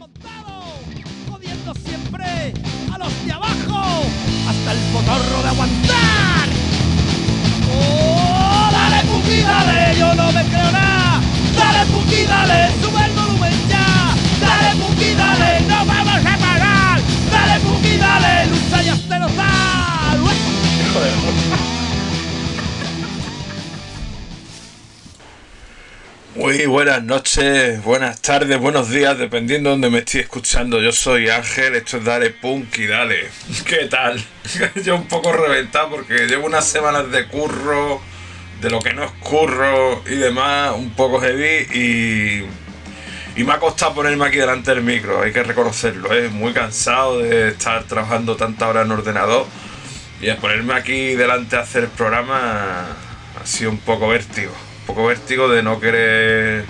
montado, jodiendo siempre a los de abajo, hasta el potorro de aguantar. ¡Oh, dale, Puki, dale! Yo no me creo nada. Dale, Puki, dale, sube el volumen ya. Dale, Puki, dale, no vamos a parar. Dale, Puki, dale, lucha y hazte Buenas noches, buenas tardes, buenos días, dependiendo de donde me estoy escuchando. Yo soy Ángel, esto es Dale Punk y Dale. ¿Qué tal? Yo un poco reventado porque llevo unas semanas de curro, de lo que no es curro y demás, un poco heavy y, y me ha costado ponerme aquí delante del micro, hay que reconocerlo, ¿eh? muy cansado de estar trabajando tantas horas en ordenador y de ponerme aquí delante a hacer el programa ha sido un poco vértigo poco vértigo de no querer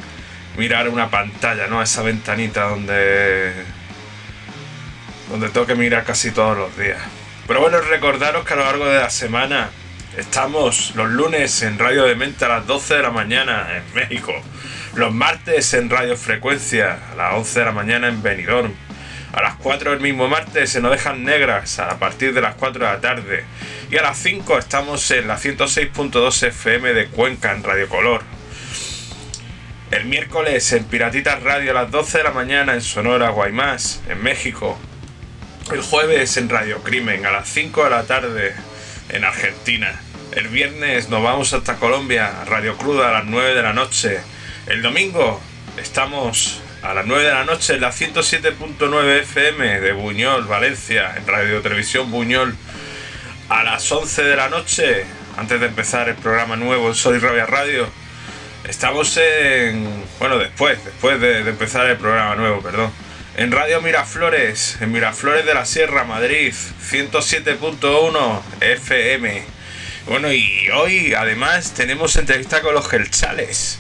mirar una pantalla, ¿no? Esa ventanita donde donde tengo que mirar casi todos los días. Pero bueno, recordaros que a lo largo de la semana estamos los lunes en Radio de Mente a las 12 de la mañana en México, los martes en Radio Frecuencia a las 11 de la mañana en Benidorm, a las 4 del mismo martes se nos dejan negras a partir de las 4 de la tarde. Y a las 5 estamos en la 106.2 FM de Cuenca en Radio Color. El miércoles en Piratitas Radio a las 12 de la mañana en Sonora, Guaymas, en México. El jueves en Radio Crimen a las 5 de la tarde en Argentina. El viernes nos vamos hasta Colombia, Radio Cruda a las 9 de la noche. El domingo estamos a las 9 de la noche en la 107.9 FM de Buñol, Valencia, en Radio Televisión Buñol. A las 11 de la noche, antes de empezar el programa nuevo Soy Rabia Radio, estamos en. Bueno, después, después de, de empezar el programa nuevo, perdón. En Radio Miraflores, en Miraflores de la Sierra, Madrid, 107.1 FM. Bueno, y hoy además tenemos entrevista con los Gelchales.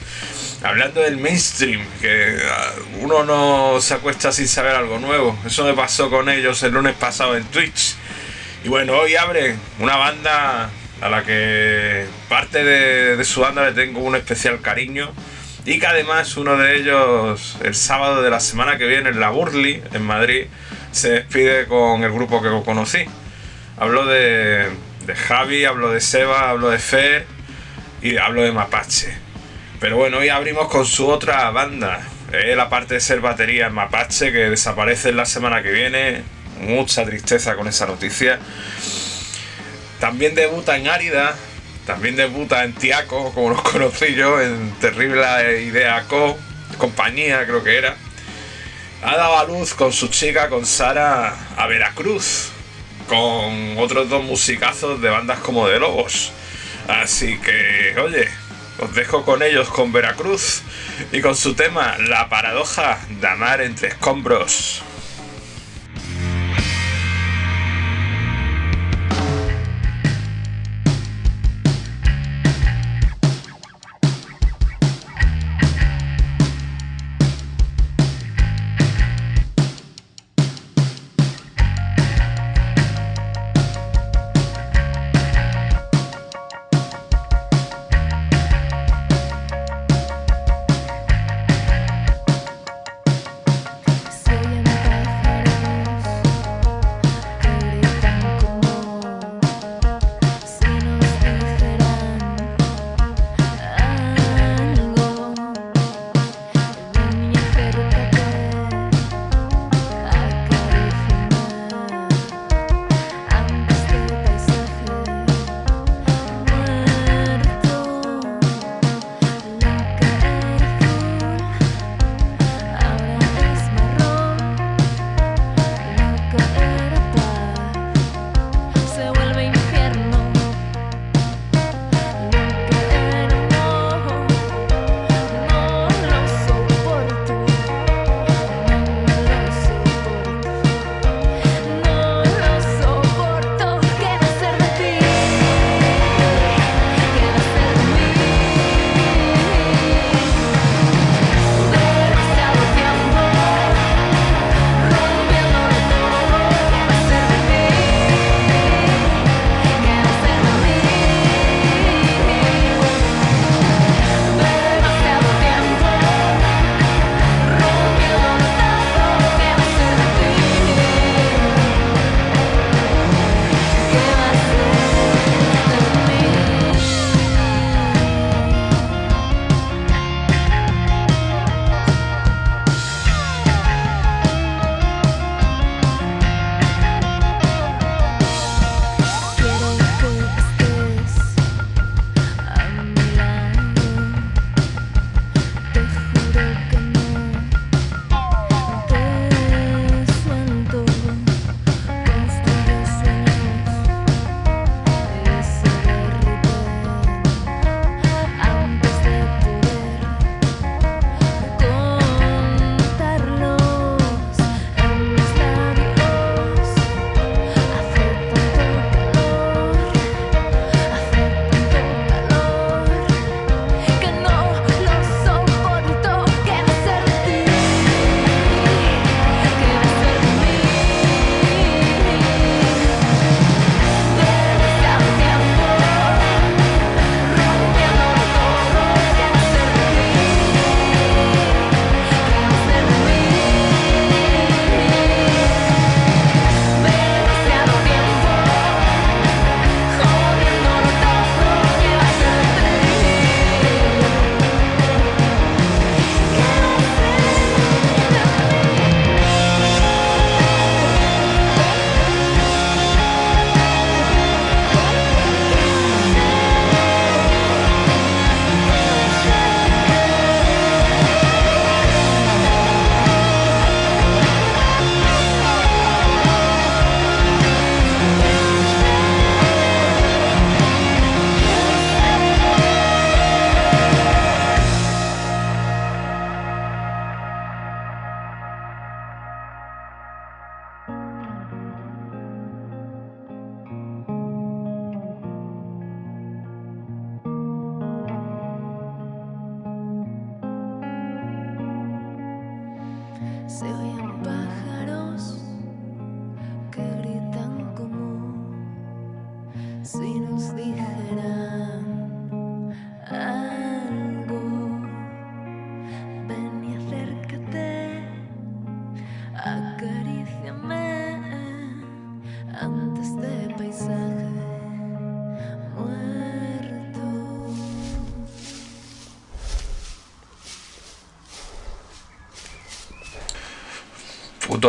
Hablando del mainstream, que uh, uno no se acuesta sin saber algo nuevo. Eso me pasó con ellos el lunes pasado en Twitch. Y bueno, hoy abre una banda a la que parte de, de su banda le tengo un especial cariño. Y que además uno de ellos, el sábado de la semana que viene en la Burley, en Madrid, se despide con el grupo que conocí. Hablo de, de Javi, hablo de Seba, hablo de Fer y hablo de Mapache. Pero bueno, hoy abrimos con su otra banda. Él, aparte de ser batería en Mapache, que desaparece la semana que viene. Mucha tristeza con esa noticia. También debuta en Árida. También debuta en Tiaco, como los conocí yo, en Terrible Idea Co. Compañía, creo que era. Ha dado a luz con su chica, con Sara, a Veracruz. Con otros dos musicazos de bandas como de Lobos. Así que, oye, os dejo con ellos, con Veracruz y con su tema La paradoja de amar entre escombros.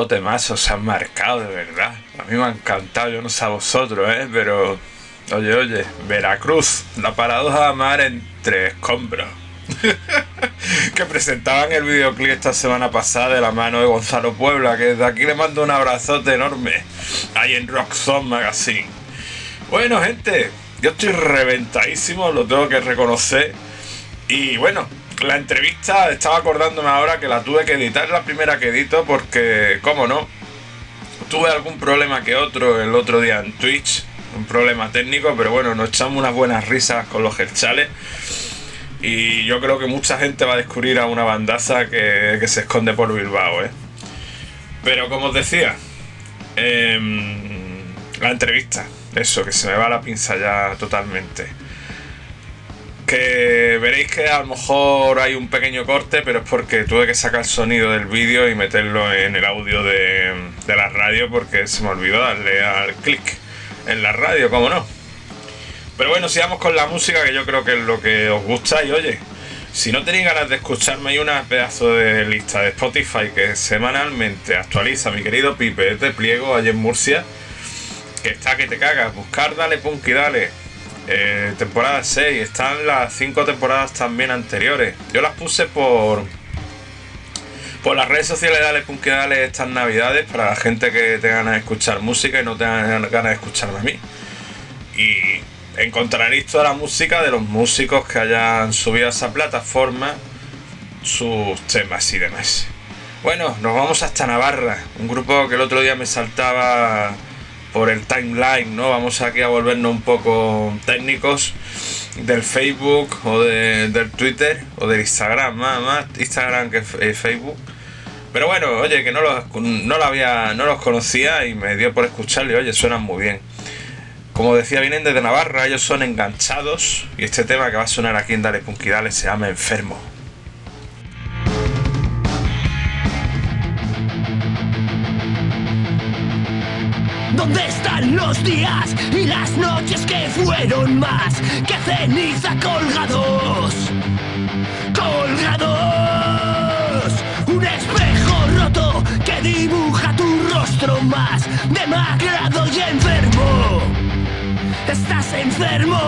Puto temazo se han marcado, de verdad. A mí me ha encantado, yo no sé a vosotros, ¿eh? Pero, oye, oye, Veracruz, la paradoja de mar entre escombros. que presentaban el videoclip esta semana pasada de la mano de Gonzalo Puebla, que desde aquí le mando un abrazote enorme, ahí en Rockzone Magazine. Bueno, gente, yo estoy reventadísimo, lo tengo que reconocer. Y bueno, la entrevista, estaba acordándome ahora que la tuve que editar, la primera que edito, porque, como no, tuve algún problema que otro el otro día en Twitch, un problema técnico, pero bueno, nos echamos unas buenas risas con los gerchales. Y yo creo que mucha gente va a descubrir a una bandaza que, se esconde por Bilbao, ¿eh? Pero como os decía, em, la entrevista, eso, que se me va la pinza ya totalmente que veréis que a lo mejor hay un pequeño corte, pero es porque tuve que sacar el sonido del vídeo y meterlo en el audio de, la radio porque se me olvidó darle al clic en la radio, como no. Pero bueno, sigamos con la música que yo creo que es lo que os gusta. Y oye, si no tenéis ganas de escucharme hay una pedazo de lista de Spotify que semanalmente actualiza mi querido Pipe de Pliego allí en Murcia, que está que te cagas, buscar, dale punk y dale eh, temporada 6. Están las 5 temporadas también anteriores. Yo las puse por por las redes sociales Dale estas navidades para la gente que tenga ganas de escuchar música y no tenga ganas de escucharme a mí. Y encontraréis toda la música de los músicos que hayan subido a esa plataforma, sus temas y demás. Bueno, nos vamos hasta Navarra, un grupo que el otro día me saltaba por el timeline, ¿no? Vamos aquí a volvernos un poco técnicos del Facebook o del Twitter o del Instagram, más, Instagram que eh, Facebook. Pero bueno, oye, que no los, no, lo había, no los conocía y me dio por escucharle, oye, suenan muy bien. Como decía, vienen desde Navarra, ellos son enganchados y este tema que va a sonar aquí en Dale Punkidale se llama Enfermo. ¿Dónde están los días y las noches que fueron más que ceniza colgados? Colgados. Un espejo roto que dibuja tu rostro más demacrado y enfermo. Estás enfermo.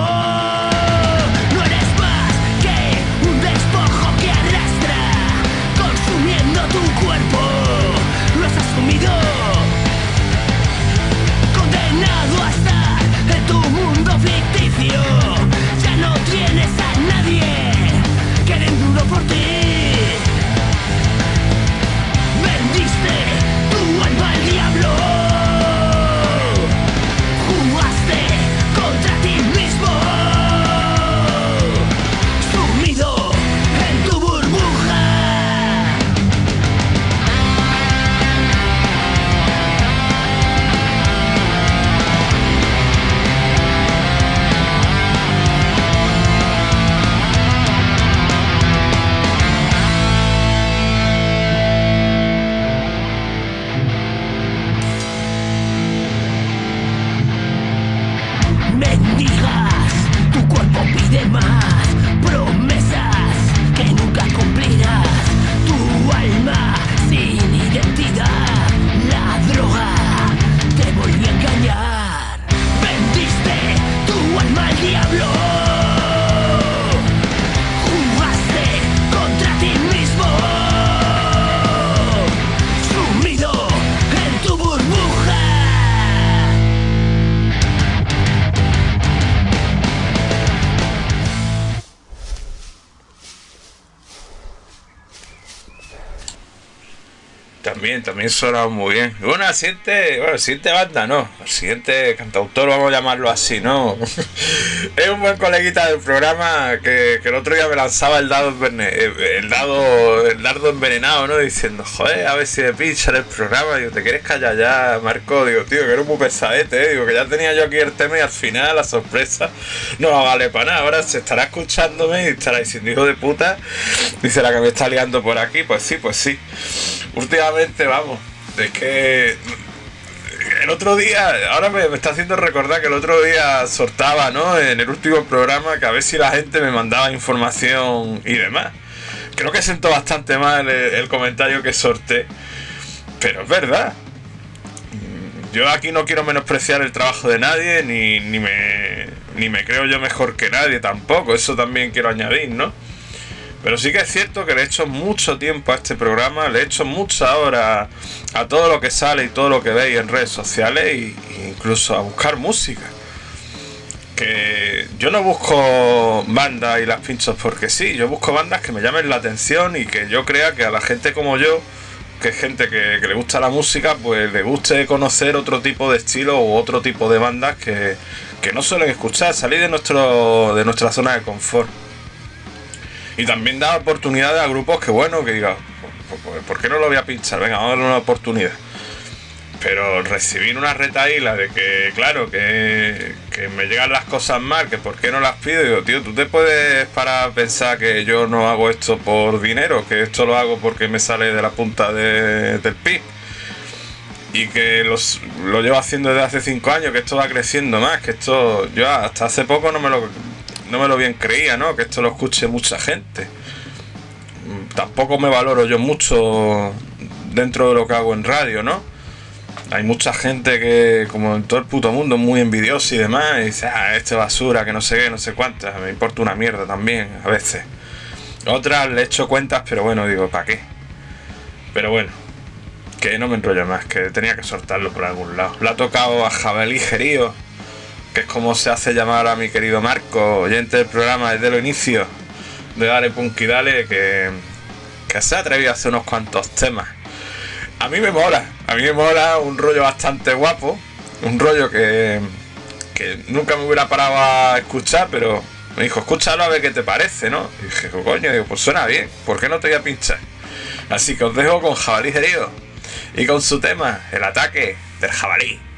También, también sonaba muy bien. Bueno, el siguiente, bueno, el siguiente banda no, el siguiente cantautor, vamos a llamarlo así, ¿no? es un buen coleguita del programa que, el otro día me lanzaba el dado eh, el dado, el dardo envenenado, ¿no? Diciendo, joder, a ver si me pinchan el programa. Digo, ¿te quieres callar ya, Marco? Digo, tío, que eres muy pesadete, ¿eh? Digo, que ya tenía yo aquí el tema y al final la sorpresa no va a valer para nada. Ahora se estará escuchándome y estará diciendo, hijo de puta, dice la que me está liando por aquí. Pues sí, pues sí. Últimamente, vamos, es que el otro día, ahora me, está haciendo recordar que el otro día sortaba, ¿no? En el último programa que a ver si la gente me mandaba información y demás. Creo que siento bastante mal el, comentario que sorté, pero es verdad. Yo aquí no quiero menospreciar el trabajo de nadie, ni, ni, me, ni me creo yo mejor que nadie tampoco, eso también quiero añadir, ¿no? Pero sí que es cierto que le he hecho mucho tiempo a este programa, le he hecho mucha hora a todo lo que sale y todo lo que veis en redes sociales e incluso a buscar música. Que yo no busco bandas y las pinchos porque sí, yo busco bandas que me llamen la atención y que yo crea que a la gente como yo, que es gente que, que le gusta la música, pues le guste conocer otro tipo de estilo u otro tipo de bandas que, que no suelen escuchar, salir de, nuestro, de nuestra zona de confort. Y también da oportunidades a grupos que, bueno, que diga, "Pues, pues, ¿por qué no lo voy a pinchar? Venga, vamos a darle una oportunidad. Pero recibir una retaíla de que, claro, que, que me llegan las cosas mal, que por qué no las pido, digo, tío, tú te puedes para pensar que yo no hago esto por dinero, que esto lo hago porque me sale de la punta de- del pi. Y que los, lo llevo haciendo desde hace cinco años, que esto va creciendo más, que esto, yo hasta hace poco no me lo, no me lo bien creía, ¿no? Que esto lo escuche mucha gente. Mm, Tampoco me valoro yo mucho dentro de lo que hago en radio, ¿no? Hay mucha gente que, como en todo el puto mundo, muy envidiosa y demás, y dice, ah, este basura, que no sé qué, no sé cuántas, me importa una mierda también, a veces. Otras le echo cuentas, pero bueno, digo, ¿para qué? Pero bueno, que no me enrollo más, que tenía que soltarlo por algún lado. Le ha tocado a Jabalí Gerío, que es como se hace llamar a mi querido Marco, oyente del programa desde los inicios de Dale Punky Dale, que, que se ha atrevido a hacer unos cuantos temas. A mí me mola, a mí me mola un rollo bastante guapo, un rollo que, que nunca me hubiera parado a escuchar, pero me dijo, escúchalo a ver qué te parece, ¿no? Y dije, coño, digo, pues suena bien, ¿por qué no te voy a pinchar? Así que os dejo con Jabalí herido y con su tema, el ataque del jabalí.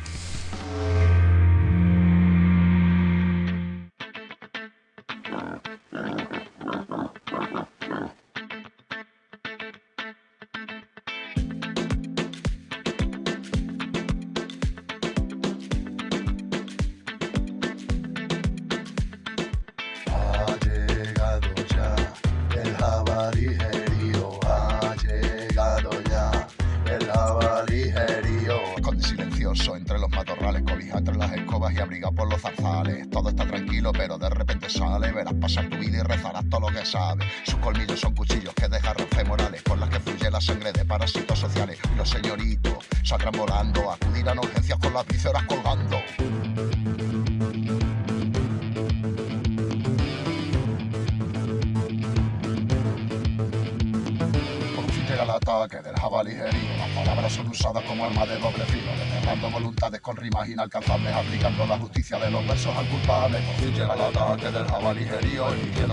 Ataque del jabalí. Las palabras son usadas como arma de doble filo, desterrando voluntades con rimas inalcanzables, aplicando la justicia de los versos al culpable. Confiter al ataque del jabalí herido,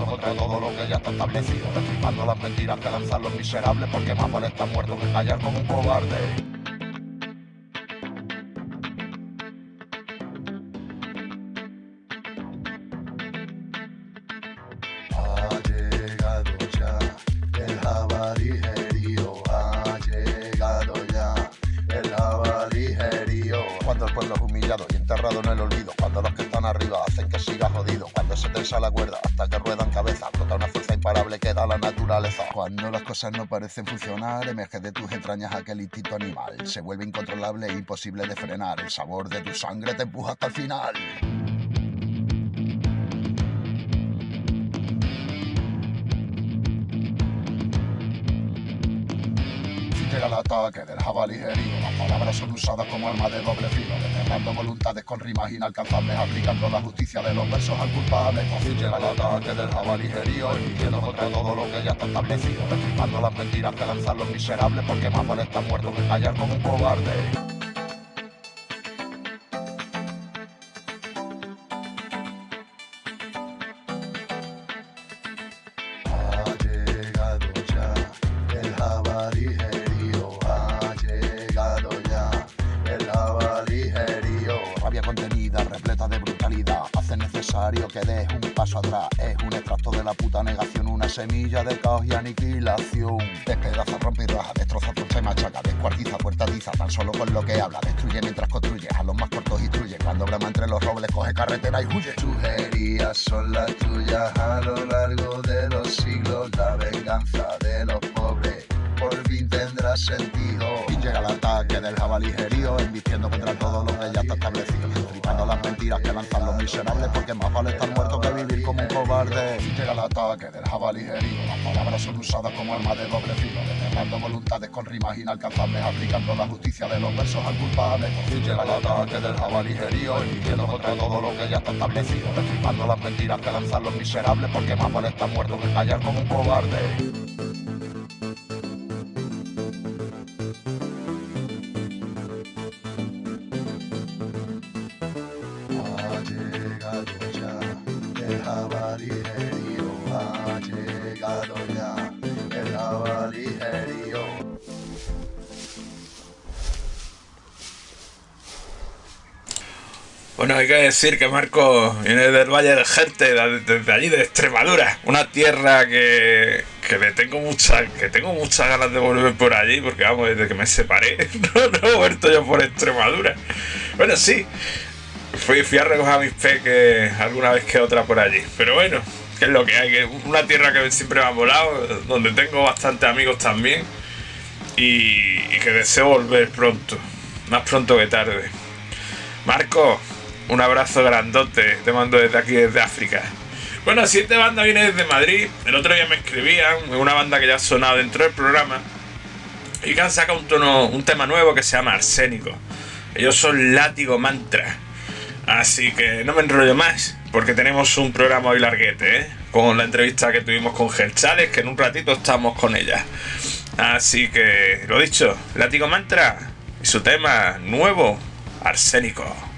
contra todo lo que ya está establecido, destripando las mentiras que lanzan los miserables, porque más vale estar muerto que callar como un cobarde. No parecen funcionar, emerge de tus entrañas aquel instinto animal, se vuelve incontrolable e imposible de frenar, el sabor de tu sangre te empuja hasta el final. Ataque del jabalijerío. Las palabras son usadas como arma de doble filo, desterrando voluntades con rimas inalcanzables, aplicando la justicia de los versos al culpable. Llega el ataque del jabalijerío, emitiendo contra todo lo que ya está establecido, destripando las mentiras que lanzan los miserables, porque más vale estar muerto que callar como un cobarde. Como arma de doble filo, desterrando voluntades con rimas inalcanzables, aplicando la justicia de los versos al culpable. Y llega el ataque del jabalijerío, embistiendo contra todo lo que ya está establecido. Destripando las mentiras que lanzan los miserables, porque más vale estar muerto que callar como un cobarde. Hay que decir que Marco viene del Valle del de- desde allí, de Extremadura, una tierra que, que le tengo muchas, que tengo muchas ganas de volver por allí, porque vamos, desde que me separé, no, he vuelto yo por Extremadura. Bueno, sí, fui, fui a recoger a mis peques alguna vez que otra por allí, pero bueno, que es lo que hay, que una tierra que siempre me ha volado, donde tengo bastantes amigos también, y, y que deseo volver pronto, más pronto que tarde. Marco, un abrazo grandote, te mando desde aquí, desde África. Bueno, siguiente banda viene desde Madrid. El otro día me escribían, una banda que ya ha sonado dentro del programa. Y que han sacado un, tono, un tema nuevo que se llama Arsénico. Ellos son Látigo Mantra. Así que no me enrollo más, porque tenemos un programa hoy larguete, ¿eh? Con la entrevista que tuvimos con Gerchales, que en un ratito estamos con ella. Así que, lo dicho, Látigo Mantra y su tema nuevo, Arsénico.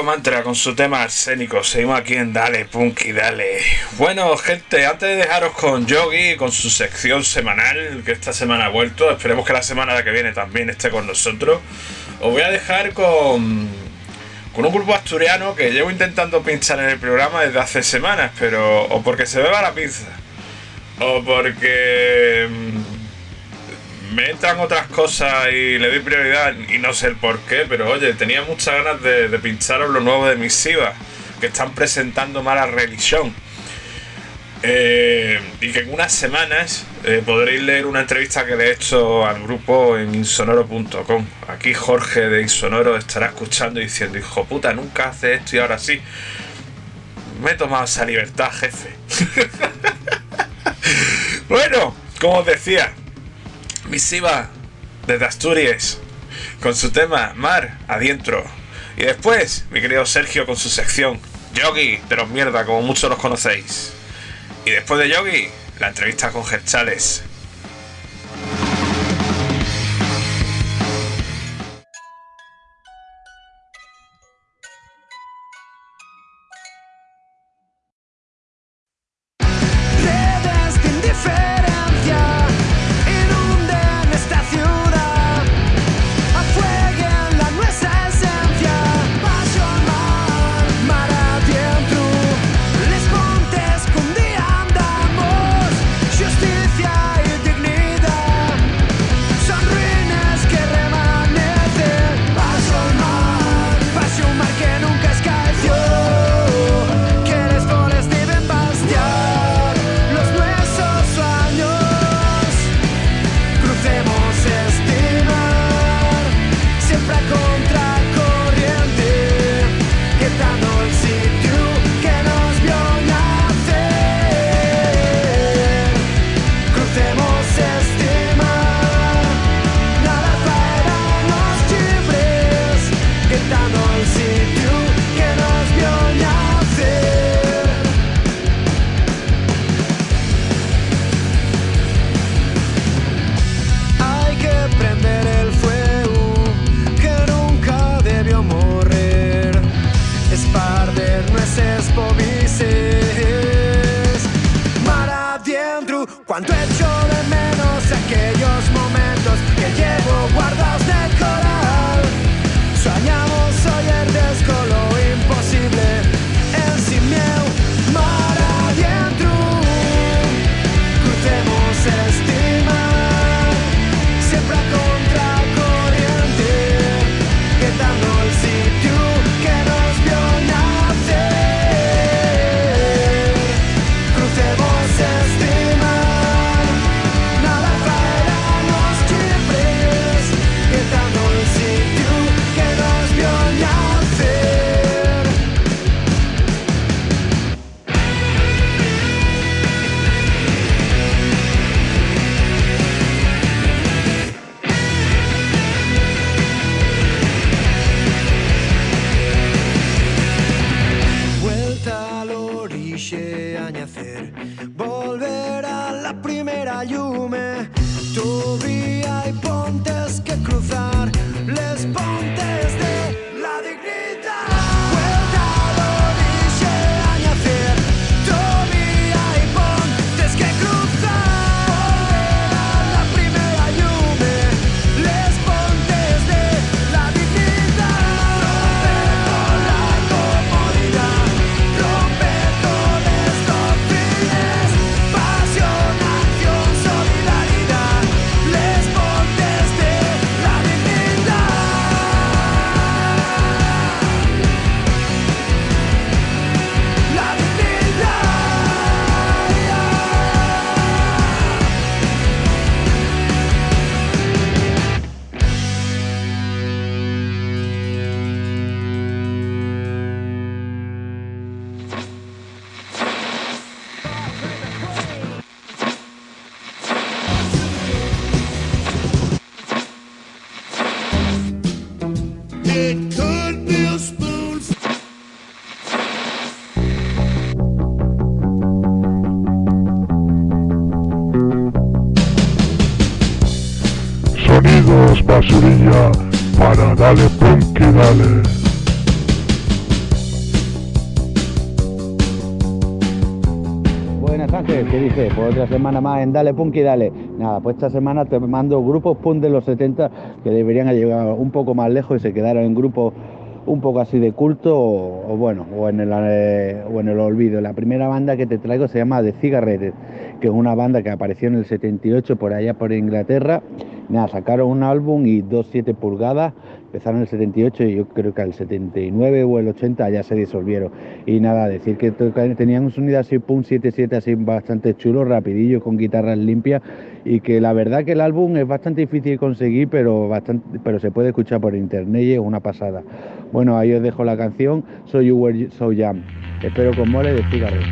Látigo Mantra con su tema arsénico. Seguimos aquí en Dale, Punky, dale. Bueno, gente, antes de dejaros con Yogi, con su sección semanal, que esta semana ha vuelto, esperemos que la semana que viene también esté con nosotros, os voy a dejar con, con un grupo asturiano que llevo intentando pinchar en el programa desde hace semanas, pero o porque se beba la pinza, o porque me entran otras cosas y le doy prioridad y no sé el por qué, pero oye, tenía muchas ganas de, de pincharos lo nuevo de Misiva, que están presentando mala religión. Eh, y que en unas semanas eh, podréis leer una entrevista que le he hecho al grupo en insonoro.com. Aquí Jorge de Insonoro estará escuchando y diciendo, hijo puta, nunca hace esto y ahora sí. Me he tomado esa libertad, jefe. bueno, como os decía, misiva desde Asturias con su tema Mar Adentro. Y después, mi querido Sergio con su sección Yogi de los mierda, como muchos los conocéis. Y después de Yogi, la entrevista con Gerchales. Semana más en Dale Punk y Dale. Nada, pues esta semana te mando grupos punk de los 70 que deberían llegar un poco más lejos y se quedaron en grupos un poco así de culto o, bueno, o en, el, eh, o en el olvido. La primera banda que te traigo se llama The Cigarettes, que es una banda que apareció en el 78 por allá por Inglaterra. Nada, sacaron un álbum y dos 7 pulgadas empezaron en el 78 y yo creo que al 79 o el 80 ya se disolvieron. Y nada, decir que tenían un sonido así, pum 77 así bastante chulo, rapidillo, con guitarras limpias y que la verdad que el álbum es bastante difícil de conseguir, pero, bastante, pero se puede escuchar por internet y es una pasada. Bueno, ahí os dejo la canción, Soy You Were So Jam. Espero con mole de cigarros.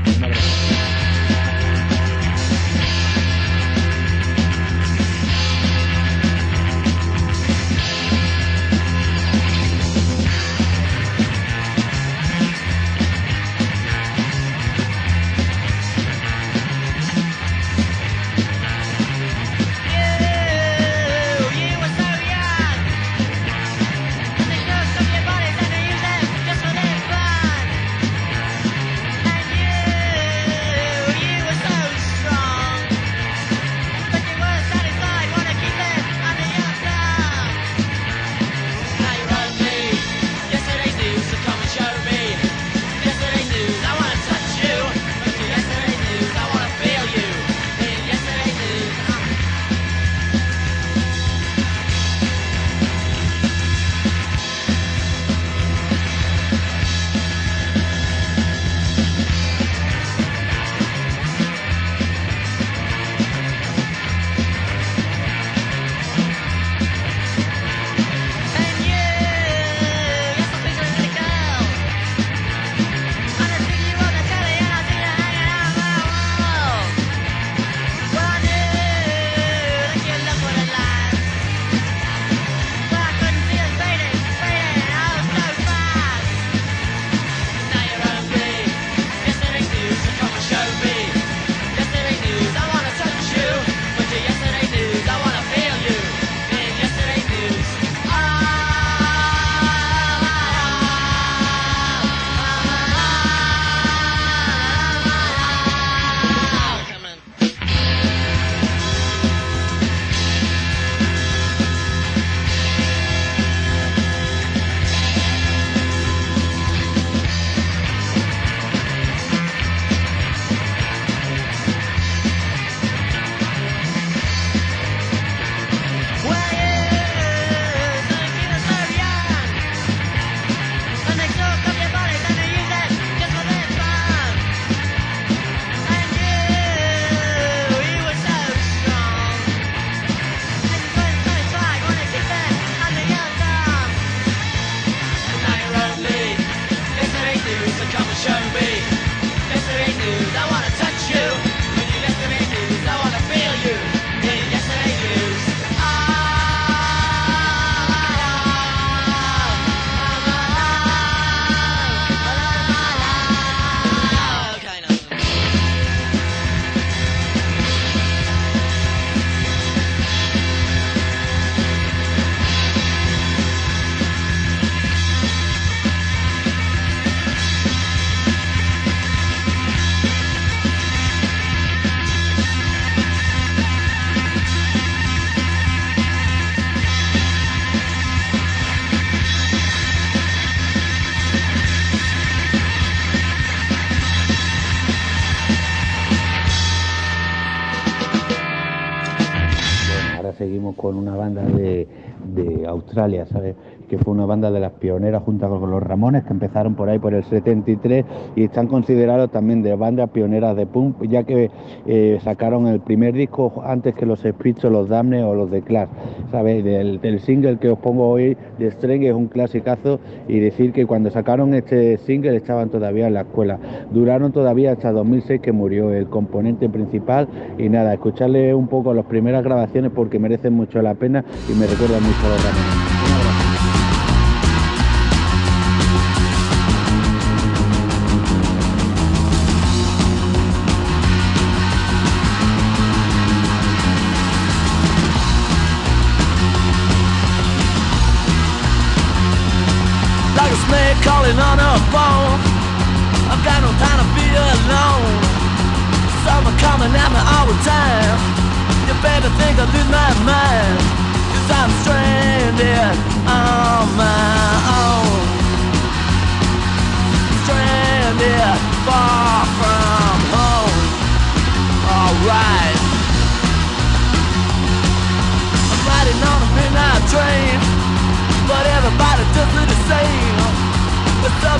Australia, ¿sabes? que fue una banda de las pioneras junto con los Ramones, que empezaron por ahí por el 73 y están considerados también de bandas pioneras de punk, ya que eh, sacaron el primer disco antes que los Spritz o los Damne o los de Clash, ¿sabes? Del, single que os pongo hoy de Streng es un clasicazo y decir que cuando sacaron este single estaban todavía en la escuela. Duraron todavía hasta 2006 que murió el componente principal y nada, escucharle un poco las primeras grabaciones porque merecen mucho la pena y me recuerdan mucho a los Ramones.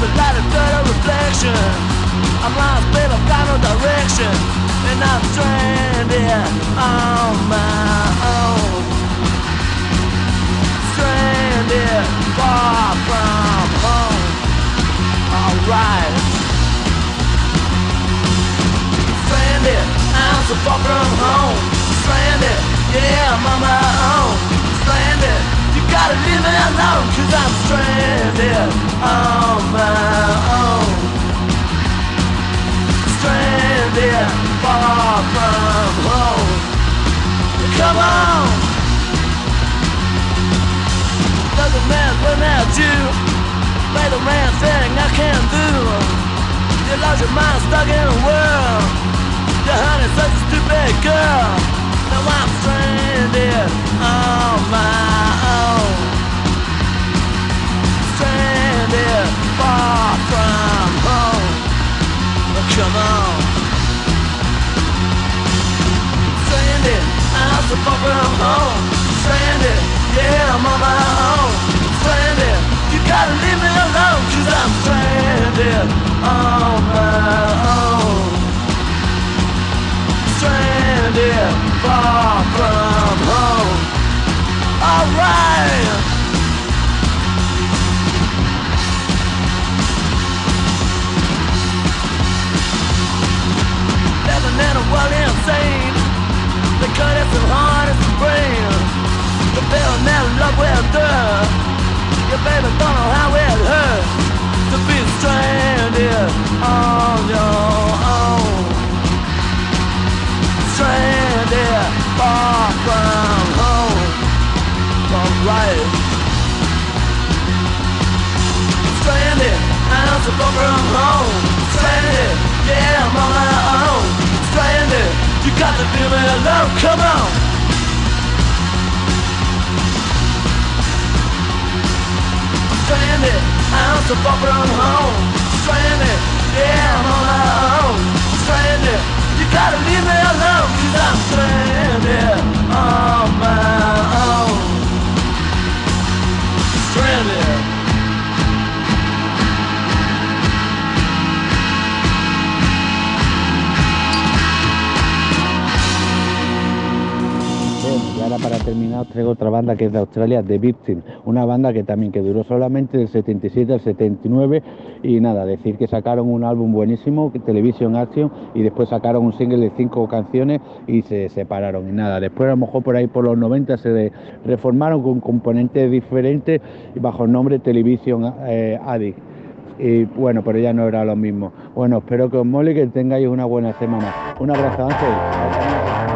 It's something like a dirty reflection. I'm lost, babe, I've got no direction. And I'm stranded on my own. Stranded far from home. Alright. Stranded, I'm so far from home. Stranded, yeah, I'm on my own. Stranded, gotta leave me alone, cause I'm stranded on my own. Stranded far from home. Come on! Doesn't matter at you. Play the man thing I can do. You lost your mind stuck in a world. Your honey's such a stupid girl. Now I'm stranded on my far from home. Oh, come on. Stranded, I'm so far from home. Stranded, yeah, I'm on my own. Stranded, you gotta leave me alone, cause I'm stranded on my own. Stranded, far from home. Alright. World insane. The cut is so hard as the brain. The bill never love will do. Your baby don't know how it hurts to be stranded on your own. Stranded far from home. Alright. Stranded, I'm so far from home. Stranded, yeah, I'm. Stranded, you got leave me alone. Come on. Stranded, I'm so far from home. Stranded, yeah, I'm on my own. Stranded, you gotta leave me alone. Cause I'm stranded on my ahora para terminar os traigo otra banda que es de Australia, The Victim, una banda que también que duró solamente del 77 al 79 y nada, decir que sacaron un álbum buenísimo, Television Action, y después sacaron un single de cinco canciones y se separaron y nada, después a lo mejor por ahí por los 90 se reformaron con componentes diferentes y bajo el nombre Television eh, Addict. Y bueno, pero ya no era lo mismo. Bueno, espero que os mole que tengáis una buena semana. Un abrazo, Ángel.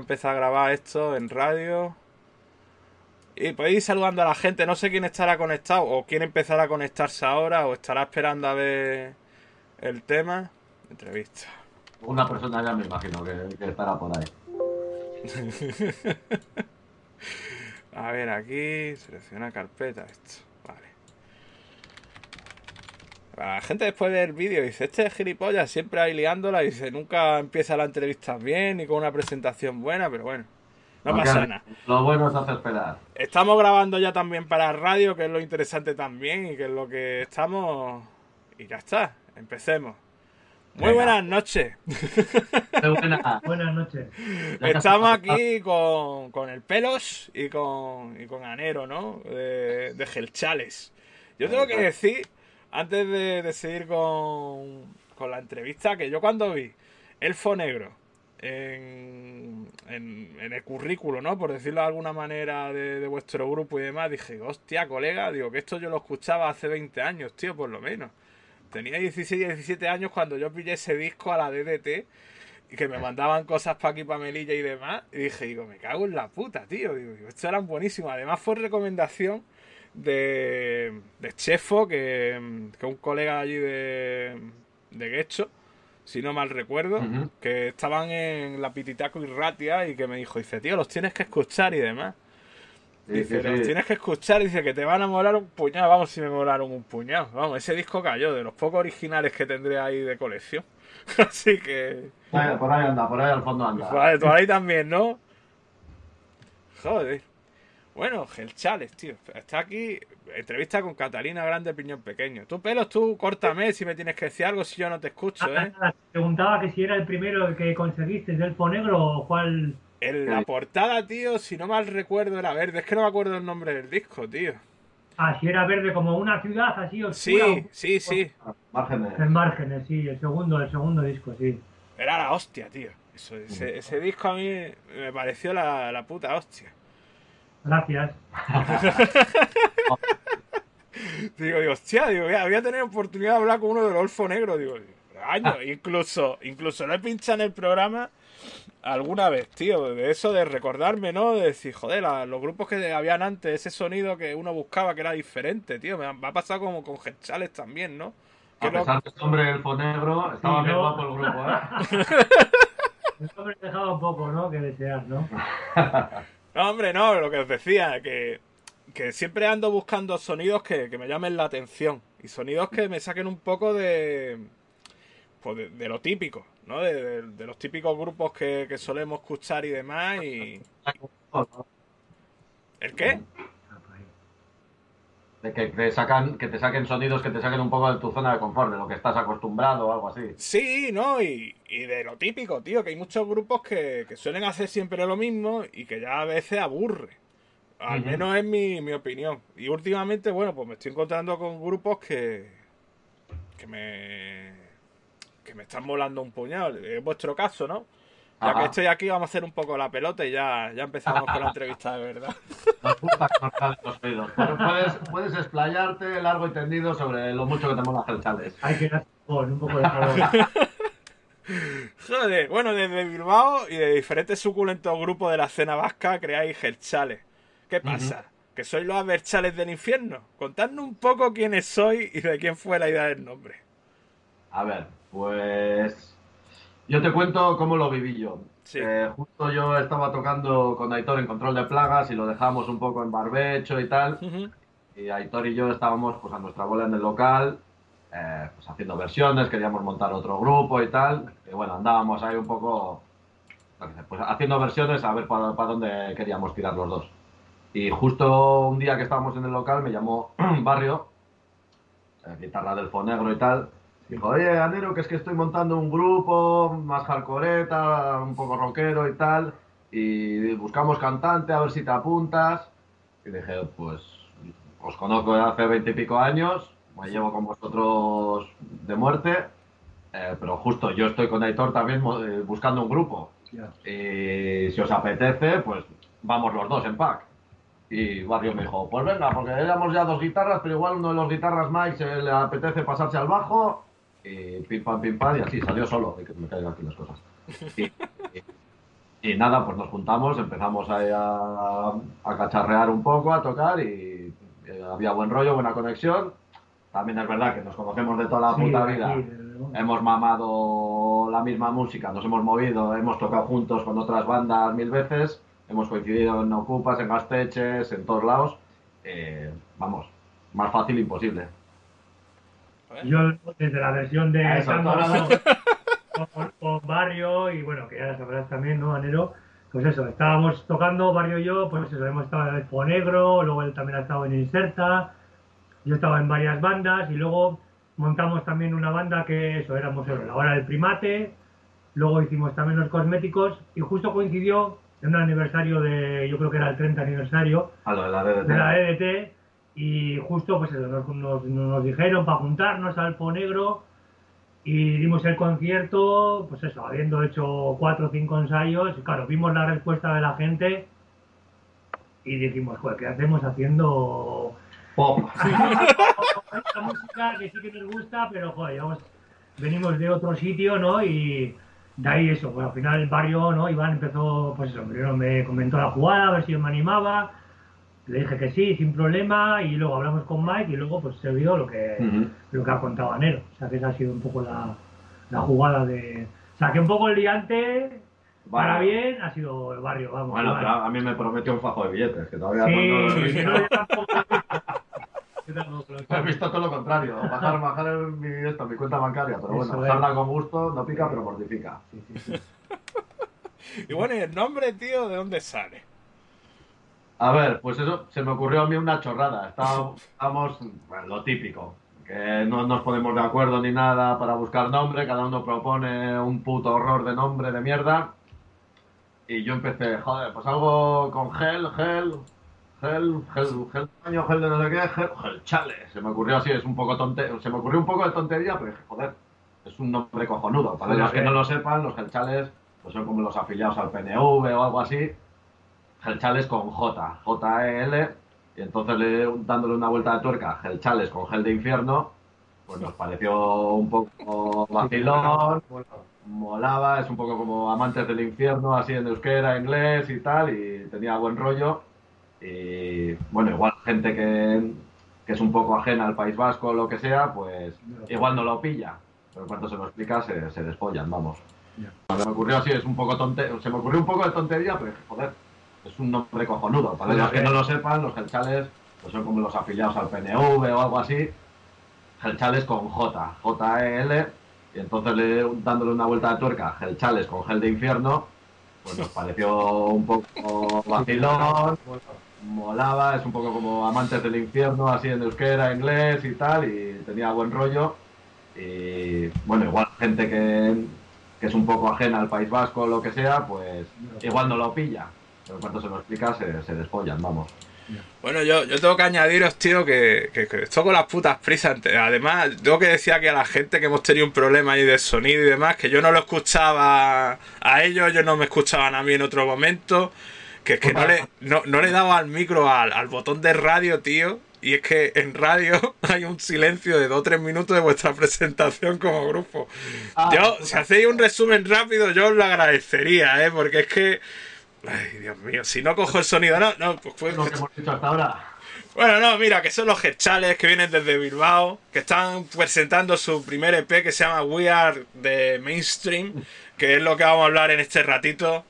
Empezar a grabar esto en radio. Y podéis ir saludando a la gente, no sé quién estará conectado, o quién empezará a conectarse ahora, o estará esperando a ver el tema. Entrevista. Una persona ya me imagino que, que estará por ahí. A ver, aquí, selecciona carpeta, esto. La gente después del vídeo dice, este es gilipollas, siempre ahí liándola, y dice, nunca empieza la entrevista bien, ni con una presentación buena, pero bueno, no Porque pasa nada. Lo bueno es hacer esperar. Estamos grabando ya también para radio, que es lo interesante también, y que es lo que estamos... Y ya está, empecemos. Muy buenas noches. Buena. Buenas noches. Estamos estamos- aquí con, con el Pelos y con, y con Anero, ¿no? De, de Gelchales. Yo tengo que decir, antes de, de seguir con, con la entrevista, que yo cuando vi Elfo Negro en, en, en el currículo, ¿no? Por decirlo de alguna manera de, vuestro grupo y demás, dije, hostia, colega, digo que esto yo lo escuchaba hace 20 años, tío, por lo menos. Tenía 16, 17 años cuando yo pillé ese disco a la DDT y que me mandaban cosas para aquí, para Melilla y demás. Y dije, digo, me cago en la puta, tío. Digo, esto eran buenísimos. Además fue recomendación de, de Chefo, que, que un colega allí de, de Guecho, si no mal recuerdo, que estaban en la Pititaco y Ratia y que me dijo, dice, tío, los tienes que escuchar y demás. Sí, Dice, sí, los sí. tienes que escuchar, dice que te van a molar un puñado. Vamos, si me molaron un puñado. Vamos, ese disco cayó, de los pocos originales que tendré ahí de colección. Así que. Por ahí anda, por ahí al fondo anda. Vale, tú ahí también, ¿no? Joder. Bueno, Gelchales, tío. Está aquí. Entrevista con Catalina Grande Piñón Pequeño. Tú, pelos, tú, córtame si me tienes que decir algo si yo no te escucho, Ah, ¿eh? nada, Preguntaba que si era el primero que conseguiste del Negro o cuál. En la portada, tío, si no mal recuerdo, era verde. Es que no me acuerdo el nombre del disco, tío. Ah, si era verde como una ciudad así oscura. Sí, sí, sí. Márgenes. En márgenes, sí, el segundo, el segundo disco, sí. Era la hostia, tío. Eso, ese, ese disco a mí me pareció la, la puta hostia. Gracias. Digo, digo, hostia, digo, voy a, voy a tener oportunidad de hablar con uno del Olfo Negro, digo, años, incluso, incluso lo he pinchado en el programa alguna vez, tío, de eso de recordarme, ¿no? De decir, joder, la- los grupos que habían antes, ese sonido que uno buscaba que era diferente, tío, me ha, me ha pasado como con Gerchales también, ¿no? Que A lo- pesar de este hombre negro, estaba Sí, bien ¿no? guapo el grupo, ¿eh? El hombre dejaba un poco, ¿no? Que desear, ¿no? No, hombre, no, lo que os decía, que, que siempre ando buscando sonidos que, que me llamen la atención. Y sonidos que me saquen un poco de. Pues de, de lo típico, ¿no? De, de- de los típicos grupos que, que solemos escuchar y demás. Y. ¿El qué? De que te sacan, que te saquen sonidos que te saquen un poco de tu zona de confort, de lo que estás acostumbrado o algo así. Sí, ¿no? Y, y de lo típico, tío, que hay muchos grupos que, que suelen hacer siempre lo mismo y que ya a veces aburre. Al menos es mi, mi opinión. Y últimamente, bueno, pues me estoy encontrando con grupos que. que me. que me están molando un puñado. Es vuestro caso, ¿no? Ya Ajá. que estoy aquí, vamos a hacer un poco la pelota y ya, ya empezamos con la entrevista de verdad. Pero puedes, puedes explayarte largo y tendido sobre lo mucho que te mola Gelchales. Hay que dar un poco de. Joder, bueno, desde Bilbao y de diferentes suculentos grupos de la escena vasca creáis Gerchales. ¿Qué pasa? ¿Que sois los Aberchales del infierno? Contadme un poco quiénes sois y de quién fue la idea del nombre. A ver, pues. Yo te cuento cómo lo viví yo. Sí. Eh, justo yo estaba tocando con Aitor en control de plagas y lo dejamos un poco en barbecho y tal. Y Aitor y yo estábamos pues a nuestra bola en el local, eh, pues haciendo versiones, queríamos montar otro grupo y tal. Y bueno, andábamos ahí un poco pues haciendo versiones a ver para, para dónde queríamos tirar los dos. Y justo un día que estábamos en el local me llamó Barrio, eh, guitarra del Fonegro y tal. Dijo, oye, Anero, que es que estoy montando un grupo más hardcoreta, un poco rockero y tal, y buscamos cantante, a ver si te apuntas. Y dije, pues, os conozco de hace veinte y pico años, me llevo con vosotros de muerte, eh, pero justo yo estoy con Aitor también eh, buscando un grupo. Y si os apetece, pues vamos los dos en pack. Y Barrio me dijo, pues venga, porque éramos ya dos guitarras, pero igual uno de los guitarras Mike se le apetece pasarse al bajo. Y pim pam, pim pam, y así salió solo. Y que me caigan aquí las cosas. Y, y- nada, pues nos juntamos, empezamos ahí a, a cacharrear un poco, a tocar y, eh, había buen rollo, buena conexión. También es verdad que nos conocemos de toda la Sí, puta vida. luego. Hemos mamado la misma música, nos hemos movido, hemos tocado juntos con otras bandas mil veces, hemos coincidido en Ocupas, en Gasteches, en todos lados. Eh, vamos, más fácil imposible. Yo desde la versión de Eso, con, con Barrio y bueno, que ya sabrás también, ¿no, Anero? Pues eso, estábamos tocando Barrio y yo, pues eso, hemos estado en el Ponegro, luego él también ha estado en Inserta, yo estaba en varias bandas y luego montamos también una banda que eso, éramos eso, la hora del primate, luego hicimos también los cosméticos y justo coincidió en un aniversario de, yo creo que era el 30 aniversario, A lo de la DDT. de la EDT y justo pues eso, nos, nos- nos dijeron para juntarnos al Negro y dimos el concierto, pues eso, habiendo hecho cuatro o cinco ensayos, y claro, vimos la respuesta de la gente y dijimos, joder, ¿qué hacemos haciendo Pop. esta música que sí que nos gusta, pero joder, venimos de otro sitio, ¿no? Y de ahí eso, pues al final el barrio, ¿no? Iván empezó, pues eso, primero me comentó la jugada, a ver si yo me animaba, le dije que sí, sin problema, y luego hablamos con Mike y luego pues se vio lo que, lo que ha contado Anero. O sea que esa ha sido un poco la, la jugada de... O sea que un poco el liante, para bien, ha sido el barrio, vamos. Bueno, pero a mí me prometió un fajo de billetes, que todavía Sí, no, lo he visto. no, tampoco he visto. Todo lo contrario, bajar, bajar en mi, esto, mi cuenta bancaria, pero bueno, Eso usarla con gusto, no pica, pero mortifica. Sí, sí, sí. Y bueno, ¿y el nombre, tío, de dónde sale? A ver, pues eso, se me ocurrió a mí una chorrada. Estábamos, estábamos, bueno, lo típico, que no nos ponemos de acuerdo ni nada para buscar nombre, cada uno propone un puto horror de nombre de mierda. Y yo empecé, joder, pues algo con gel, gel, gel, gel, gel, baño, gel de no sé qué, gel, gel chale. Se me ocurrió así, es un poco tonte, se me ocurrió un poco de tontería, pero dije, joder, es un nombre cojonudo. Para los que no lo sepan, los gelchales pues son como los afiliados al PNV o algo así. Gelchales con J, J-E-L, y entonces le, dándole una vuelta de tuerca, Gelchales con gel de infierno, pues nos pareció un poco vacilón, molaba, es un poco como amantes del infierno, así en euskera, inglés y tal, y tenía buen rollo. Y bueno, igual gente que, que es un poco ajena al País Vasco o lo que sea, pues igual no lo pilla, pero cuando se lo explica se, se despollan, vamos. Se me ocurrió así, es un poco tonte, se me ocurrió un poco de tontería, pero joder, es un nombre cojonudo. Para los que no lo sepan, los gelchales pues son como los afiliados al PNV o algo así. Gelchales con J, J-E-L, y entonces le, dándole una vuelta de tuerca, Gelchales con gel de infierno, pues nos pareció un poco vacilón, molaba, es un poco como amantes del infierno, así en euskera, inglés y tal, y tenía buen rollo. Y bueno, igual gente que, que es un poco ajena al País Vasco o lo que sea, pues igual no lo pilla. Pero cuando se lo explica se, se despollan, vamos. Bueno, yo, yo tengo que añadiros, tío, que, que, que esto con las putas prisas. Además, tengo que decir aquí a la gente que hemos tenido un problema ahí de sonido y demás, que yo no lo escuchaba a ellos, ellos no me escuchaban a mí en otro momento, que es que no le, no, no le daba al micro al, al botón de radio, tío. Y es que en radio hay un silencio de 2 o 3 minutos de vuestra presentación como grupo. Ah, Yo, puta. si hacéis un resumen rápido, yo os lo agradecería, ¿eh? Porque es que... Ay, Dios mío, si no cojo el sonido, no, no, pues, pues Es lo que hemos dicho hasta ahora. bueno, no, mira, que son los Gechales que vienen desde Bilbao, que están presentando su primer EP que se llama We Are the Mainstream, que es lo que vamos a hablar en este ratito.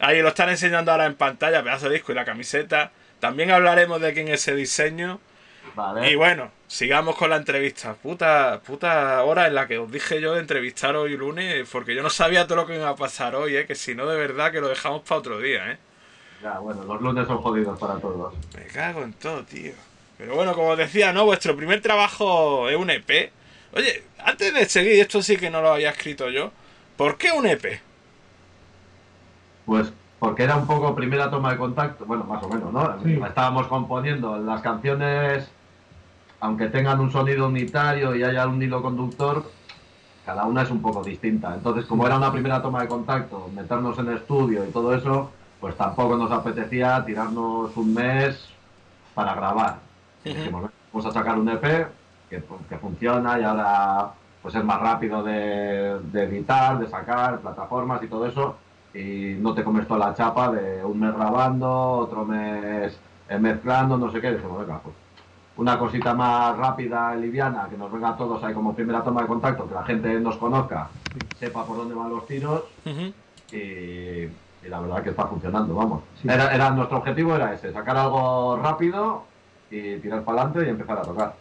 Ahí lo están enseñando ahora en pantalla, pedazo de disco y la camiseta. También hablaremos de quién es ese diseño. Vale. Y bueno, sigamos con la entrevista. Puta, puta hora en la que os dije yo de entrevistar hoy lunes, porque yo no sabía todo lo que me iba a pasar hoy, ¿eh? que si no, de verdad que lo dejamos para otro día, ¿eh? Ya, bueno, los lunes son jodidos para todos. Me cago en todo, tío. Pero bueno, como os decía, ¿no? Vuestro primer trabajo es un EP. Oye, antes de seguir, esto sí que no lo había escrito yo. ¿Por qué un EP? Pues porque era un poco primera toma de contacto, bueno, más o menos, ¿no? Sí. Estábamos componiendo las canciones, aunque tengan un sonido unitario y haya un hilo conductor, cada una es un poco distinta. Entonces, como era una primera toma de contacto, meternos en estudio y todo eso, pues tampoco nos apetecía tirarnos un mes para grabar. Y dijimos, vamos a sacar un EP que, que funciona y ahora pues es más rápido de, de editar, de sacar, plataformas y todo eso. y no te comes toda la chapa de un mes grabando, otro mes eh, mezclando, no sé qué. Dijimos, venga, pues una cosita más rápida, liviana, que nos venga a todos ahí como primera toma de contacto, que la gente nos conozca, sepa por dónde van los tiros y, y la verdad que está funcionando, vamos. Era, era- nuestro objetivo era ese, sacar algo rápido y tirar para adelante y empezar a tocar.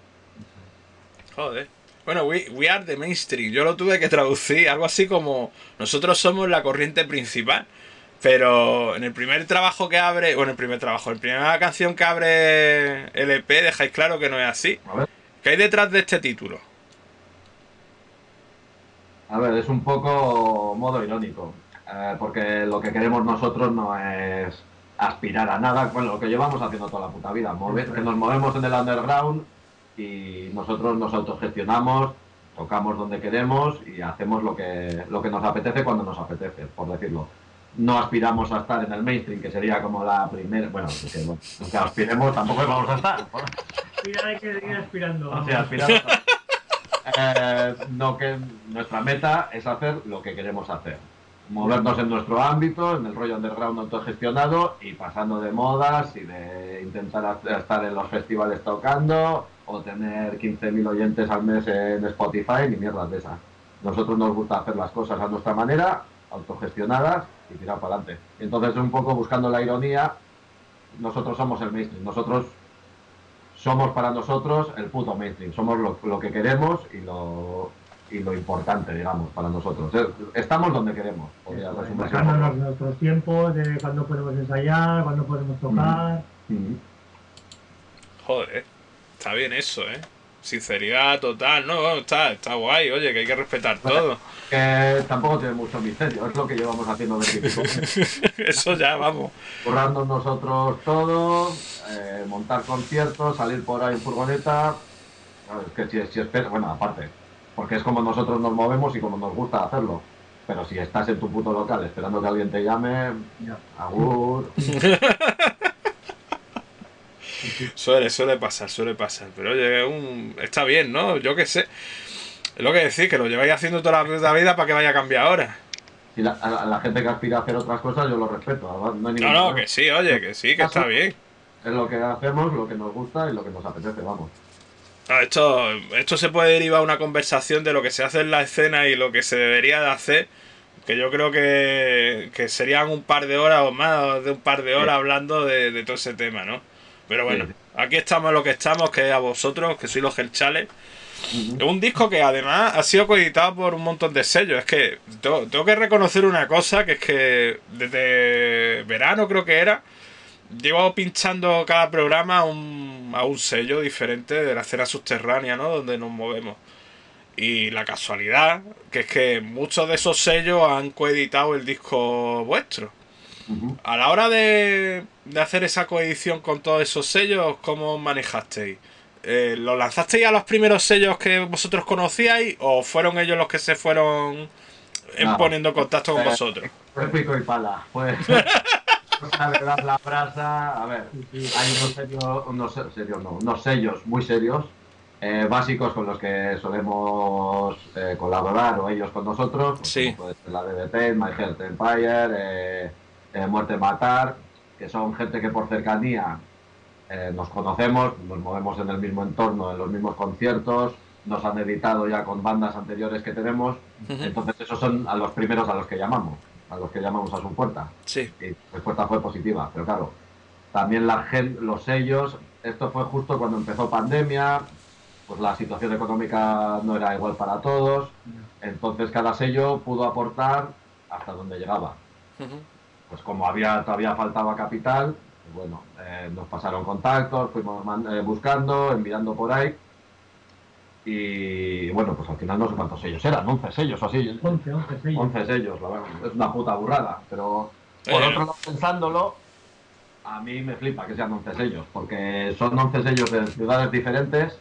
Joder. Bueno, we, we are the mainstream. Yo lo tuve que traducir, algo así como nosotros somos la corriente principal. Pero en el primer trabajo que abre, bueno, el primer trabajo, en primera canción que abre el EP, dejáis claro que no es así. A ver. ¿Qué hay detrás de este título? A ver, es un poco modo irónico, eh, porque lo que queremos nosotros no es aspirar a nada, bueno, lo que llevamos haciendo toda la puta vida, mover- que nos movemos en el underground y nosotros nos autogestionamos, tocamos donde queremos y hacemos lo que, lo que nos apetece cuando nos apetece, por decirlo. No aspiramos a estar en el mainstream, que sería como la primera, bueno, que, bueno, que aspiremos tampoco vamos a estar. Mira, hay que seguir aspirando. O sea, aspiramos a- Eh, no que nuestra meta es hacer lo que queremos hacer. Movernos en nuestro ámbito, en el rollo underground autogestionado y pasando de modas y de intentar estar en los festivales tocando o tener 15.000 oyentes al mes en Spotify ni mierdas de esas. Nosotros nos gusta hacer las cosas a nuestra manera, autogestionadas y tirar para adelante. Entonces, un poco buscando la ironía, nosotros somos el mainstream. Nosotros somos para nosotros el puto mainstream, somos lo, lo que queremos y lo, y lo importante, digamos, para nosotros. Eh, Estamos donde queremos, poco. nuestros tiempos de cuándo podemos ensayar, cuándo podemos tocar. Mm. Joder, está bien eso, ¿eh? Sinceridad total, no, está, está guay, oye, que hay que respetar todo. Que tampoco tiene mucho misterio, es lo que llevamos haciendo de. Eso ya, vamos. Currando nosotros todo, eh, montar conciertos, salir por ahí en furgoneta. Claro, es que si, si esperas, bueno, aparte, porque es como nosotros nos movemos y como nos gusta hacerlo. Pero si estás en tu puto local esperando que alguien te llame, agur. Suele, suele pasar, suele pasar. Pero oye, un... está bien, ¿no? Yo qué sé. Es lo que decís, que lo lleváis haciendo toda la vida para que vaya a cambiar ahora. Si la, a la, a la gente que aspira a hacer otras cosas, yo lo respeto. No, hay No, ningún no, problema. que sí, oye, que sí, que está bien. Es lo que hacemos, lo que nos gusta y lo que nos apetece, vamos. Ah, Esto, esto se puede derivar a una conversación de lo que se hace en la escena y lo que se debería de hacer. Que yo creo que, que serían un par de horas o más de un par de horas hablando de, de todo ese tema, ¿no? Pero bueno, Sí. aquí estamos lo que estamos, que es a vosotros, que sois los Gelchales. Es un disco que además ha sido coeditado por un montón de sellos. Es que tengo, tengo que reconocer una cosa, que es que desde verano creo que era, llevo pinchando cada programa a un, a un sello diferente de la escena subterránea, ¿no? Donde nos movemos. Y la casualidad, que es que muchos de esos sellos han coeditado el disco vuestro. A la hora de, de hacer esa coedición con todos esos sellos, ¿cómo manejasteis? Eh, ¿Lo lanzasteis a los primeros sellos que vosotros conocíais o fueron ellos los que se fueron No. poniendo en contacto con Eh, vosotros? Fue pico y pala. Pues. dar la brasa. A ver, hay unos sellos, unos se- sellos no, unos sellos muy serios, eh, básicos con los que solemos eh, colaborar o ellos con nosotros. pues, Sí. puede ser la DDT, My Health Empire, eh, eh, Muerte Matar, que son gente que por cercanía eh, nos conocemos, nos movemos en el mismo entorno, en los mismos conciertos, nos han editado ya con bandas anteriores que tenemos, entonces esos son a los primeros a los que llamamos, a los que llamamos a su puerta. Sí. Y la respuesta fue positiva, pero claro, también la gen- los sellos, esto fue justo cuando empezó pandemia, pues la situación económica no era igual para todos, entonces cada sello pudo aportar hasta donde llegaba. Pues como había todavía faltaba capital, pues bueno, eh, nos pasaron contactos, fuimos eh, buscando, enviando por ahí. Y bueno, pues al final no sé cuántos sellos eran, 11 sellos o así. 11, 11 sellos. 11 sellos, la verdad. Es una puta burrada. Pero por Eh. otro lado, pensándolo, a mí me flipa que sean 11 sellos, porque son 11 sellos de ciudades diferentes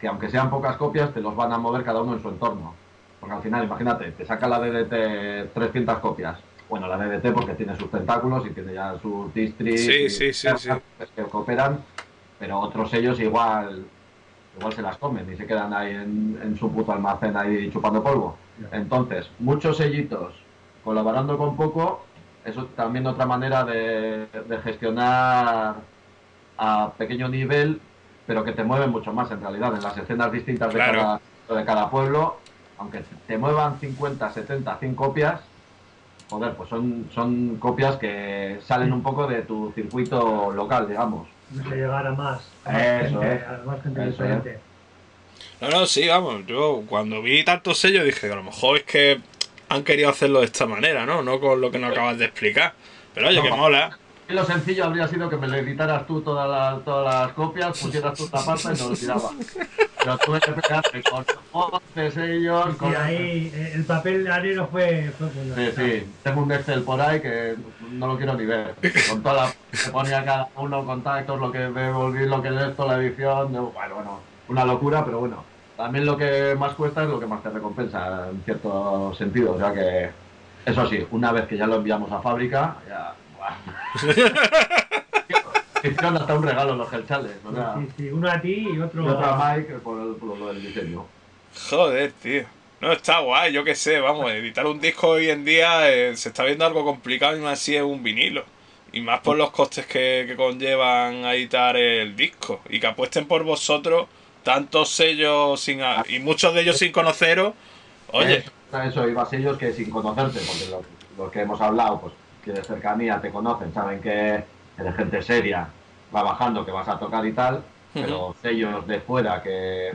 que aunque sean pocas copias, te los van a mover cada uno en su entorno. Porque al final, imagínate, te saca la DDT 300 copias. Bueno, la DDT porque tiene sus tentáculos y tiene ya sus districts Sí, sí, sí, sí. que cooperan, pero otros sellos igual igual se las comen y se quedan ahí en, en su puto almacén ahí chupando polvo. Entonces, muchos sellitos colaborando con poco es también otra manera de, de gestionar a pequeño nivel, pero que te mueve mucho más en realidad en las escenas distintas de, Claro. cada, de cada pueblo, aunque te muevan 50, 70, 100 copias, joder, pues son, son copias que salen un poco de tu circuito local, digamos. No se llegar a más, a más Eso gente, es. a más gente Eso diferente. No, no, sí, vamos. Yo cuando vi tantos sellos dije que a lo mejor es que han querido hacerlo de esta manera, ¿no? No con lo que nos acabas de explicar. Pero oye, No. que mola. Y lo sencillo habría sido que me le editaras tú todas las, todas las copias, pusieras tú parte y nos lo tiraba. Pero tuve que pegarme con 11 sellos, con... Y ahí eh, el papel arero fue, fue Sí, sí, tengo un Excel por ahí que no lo quiero ni ver. Con toda la... Se ponía cada uno contactos, lo que devolví, lo que es esto, la edición, de- bueno, bueno, una locura, pero bueno. También lo que más cuesta es lo que más te recompensa, en cierto sentido. O sea que, eso sí, una vez que ya lo enviamos a fábrica, ya... Hicieron hasta un regalo los gelchales, Sí, sí, uno a ti y otro y otro a... Mike por, el- por lo del diseño. Joder, tío. No, está guay, yo qué sé, vamos, editar un disco hoy en día eh, se está viendo algo complicado y más si es un vinilo. Y más por los costes que, que conllevan a editar el disco. Y que apuesten por vosotros tantos sellos sin a- y muchos de ellos sin conoceros. Oye, Eso, eso, y vasillos que sin conocerte, porque lo, lo que hemos hablado, pues que de cercanía te conocen, saben que eres gente seria, va bajando, que vas a tocar y tal, pero sellos de fuera que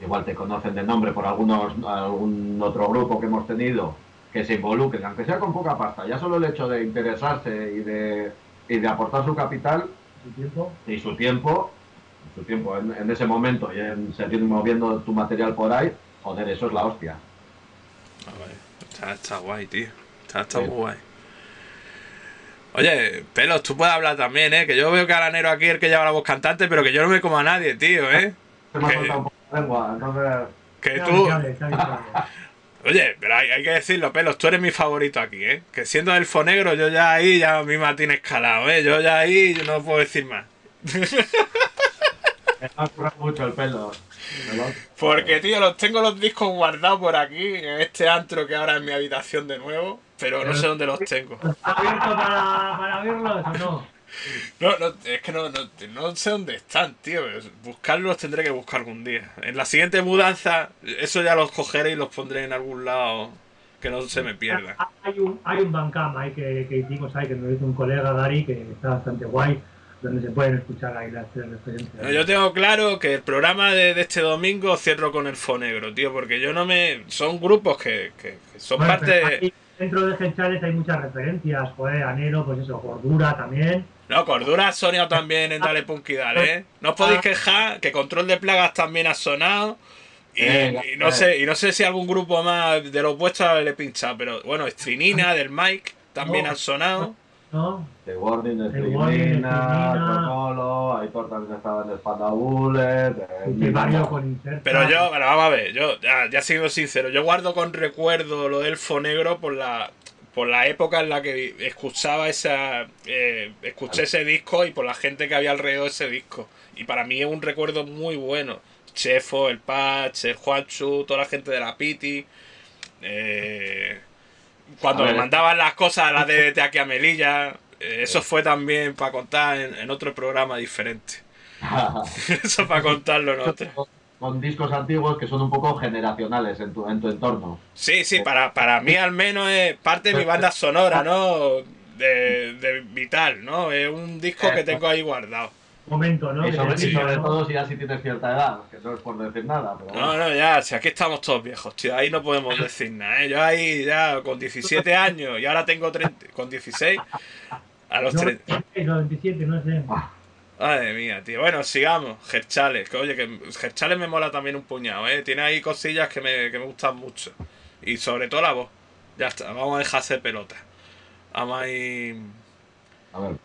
igual te conocen de nombre por algunos algún otro grupo que hemos tenido, que se involucren, aunque sea con poca pasta, ya solo el hecho de interesarse y de, y de aportar su capital su tiempo. y su tiempo, su tiempo en, en ese momento y en seguir moviendo tu material por ahí, joder, eso es la hostia. Ah, Está, está guay, tío. Está, está Sí. muy guay. Oye, Pelos, tú puedes hablar también, ¿eh? Que yo veo que Aranero aquí es el que lleva la voz cantante, pero que yo no me como a nadie, tío, ¿eh? Se me ha Que- lengua, entonces... Que tú... Oye, pero hay, hay que decirlo, Pelos, tú eres mi favorito aquí, ¿eh? Que siendo elfo negro, yo ya ahí ya mi Martín escalado, ¿eh? Yo ya ahí yo no puedo decir más. Me mucho el pelo. Porque, tío, los tengo los discos guardados por aquí, en este antro que ahora es mi habitación de nuevo, pero no sé dónde los tengo. ¿Está abierto para, para verlos o no? No, no, es que no, no, no sé dónde están, tío. Buscarlos tendré que buscar algún día. En la siguiente mudanza, eso ya los cogeré y los pondré en algún lado que no se me pierdan. Hay un, hay un Bandcamp ahí que, que hicimos ahí, que nos hizo un colega Gary, que está bastante guay, donde se pueden escuchar ahí las tres referencias. Yo tengo claro que el programa de, de este domingo cierro con el Fonegro, tío, porque yo no me... Son grupos que, que- que son Bueno, parte... de- Dentro de Genchales hay muchas referencias, joder, Anero, pues eso, Gordura también. No, Cordura ha sonado también en Dale Punk y Dale, ¿eh? No os podéis quejar, que Control de Plagas también ha sonado. Y, Eh, y no eh. sé, y no sé si algún grupo más de los vuestros le he pinchado, pero bueno, Estrinina del Mike también No. han sonado. ¿No? The Warning, de The Warning, de Strimina, Strimina. Tocolo, Aitor también estaba en Espada Bullet. eh, Y mi Barrio banda. con Inserta. Pero yo, bueno, vamos a ver, yo ya, ya siendo sincero, yo guardo con recuerdo lo del Fonegro por la por la época en la que escuchaba esa eh, escuché ese disco y por la gente que había alrededor de ese disco. Y para mí es un recuerdo muy bueno. Chefo, el Patch, el Juanchu, toda la gente de la Piti. eh, cuando me mandaban las cosas a la de, de aquí a Melilla. eh, eso fue también para contar en, en otro programa diferente. eso para contarlo en otro. con, con discos antiguos que son un poco generacionales en tu, en tu entorno. Sí, sí, para, para mí al menos es parte de mi banda sonora, ¿no? De, de Vital, ¿no? Es un disco que tengo ahí guardado. Momento, ¿no? y sobre, todo si ya si tienes cierta edad, que no es por decir nada, pero No, no, ya, si aquí estamos todos viejos, tío, ahí no podemos decir nada, ¿eh? Yo ahí ya con 17 años y ahora tengo 30, con 16, a los No, 30... 26 o 27, no sé. Madre mía, tío. Bueno, sigamos. Gerchales, que oye, que Gerchales me mola también un puñado, ¿eh? Tiene ahí cosillas que me, que me gustan mucho. Y sobre todo la voz. Ya está, vamos a dejarse pelota. Vamos a ir... a ver.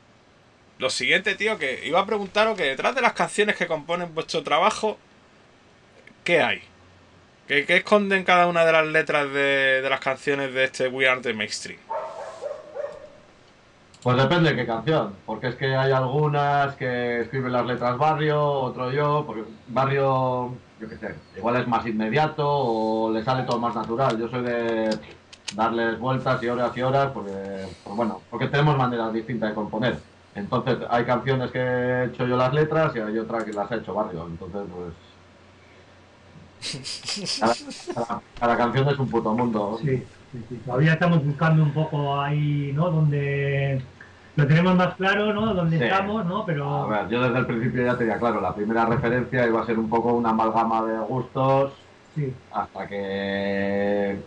Lo siguiente, tío, que iba a preguntaros que detrás de las canciones que componen vuestro trabajo, ¿qué hay? ¿Qué, esconden cada una de las letras de, de las canciones de este We Are the Mainstream? Pues depende de qué canción, porque es que hay algunas que escriben las letras Barrio, otro yo, porque Barrio, yo qué sé, igual es más inmediato o le sale todo más natural. Yo soy de darles vueltas y horas y horas, porque, pues bueno, porque tenemos maneras distintas de componer. Entonces, hay canciones que he hecho yo las letras y hay otras que las ha hecho Barrio. Entonces, pues. Cada, cada- cada canción es un puto mundo. Sí, sí, sí. Todavía estamos buscando un poco ahí, ¿no? Donde lo tenemos más claro, ¿no? Donde Sí. estamos, ¿no? A Pero ver, yo desde el principio ya tenía claro, la primera referencia iba a ser un poco una amalgama de gustos sí, hasta que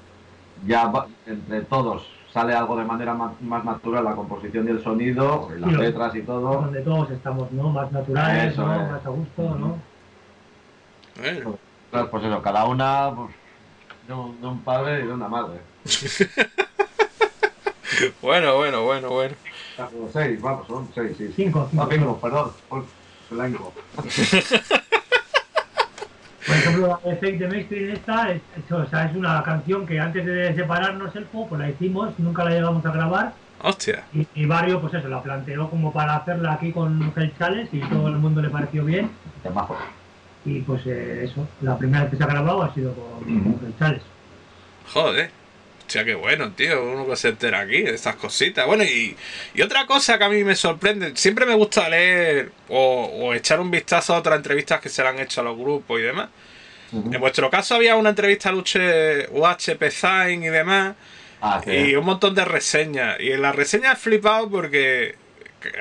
ya entre todos sale algo de manera ma- más natural la composición y el sonido, las Sí, letras y todo. donde todos estamos, ¿no? Más naturales, Eso ¿no? Más a gusto, ¿no? Bueno, Claro, Pues eso, cada una pues, de, un, de un padre y de una madre. bueno, bueno, bueno, bueno. Seis, vamos, son seis, sí. Cinco, cinco. No, cinco, perdón. Pues, blanco. Por ejemplo, la de Fake de Mainstream esta, es, es- o sea, es una canción que antes de separarnos el pues la hicimos, nunca la llegamos a grabar Hostia. y, y Barrio, pues eso, la planteó como para hacerla aquí con Gel Chales y todo el mundo le pareció bien y pues eh, eso, la primera vez que se ha grabado ha sido con, con Gel Chales. Joder. Hostia, qué bueno, tío. Uno que se entera aquí de estas cositas. Bueno, y, y otra cosa que a mí me sorprende. Siempre me gusta leer o, o echar un vistazo a otras entrevistas que se le han hecho a los grupos y demás. En vuestro caso había una entrevista a Luche UHP Zain y demás. Ah. Y un montón de reseñas. Y en la reseña he flipado porque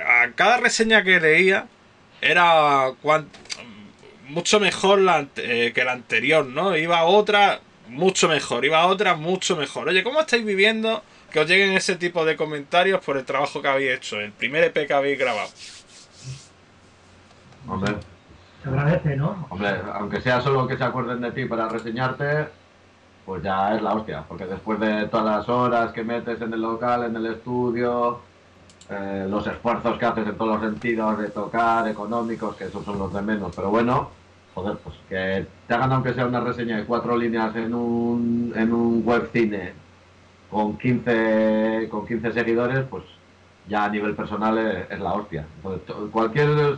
a cada reseña que leía era cuan- mucho mejor la eh, que la anterior, ¿no? Iba otra mucho mejor, iba a otra mucho mejor. Oye, ¿cómo estáis viviendo que os lleguen ese tipo de comentarios por el trabajo que habéis hecho, el primer EP que habéis grabado? Hombre, Se agradece, ¿no? hombre, aunque sea solo que se acuerden de ti para reseñarte, pues ya es la hostia. Porque después de todas las horas que metes en el local, en el estudio, eh, los esfuerzos que haces en todos los sentidos de tocar, económicos, que esos son los de menos, pero bueno, joder, pues que te hagan aunque sea una reseña de cuatro líneas en un, en un webcine con 15, con 15 seguidores, pues ya a nivel personal es, es la hostia. Entonces, to- cualquier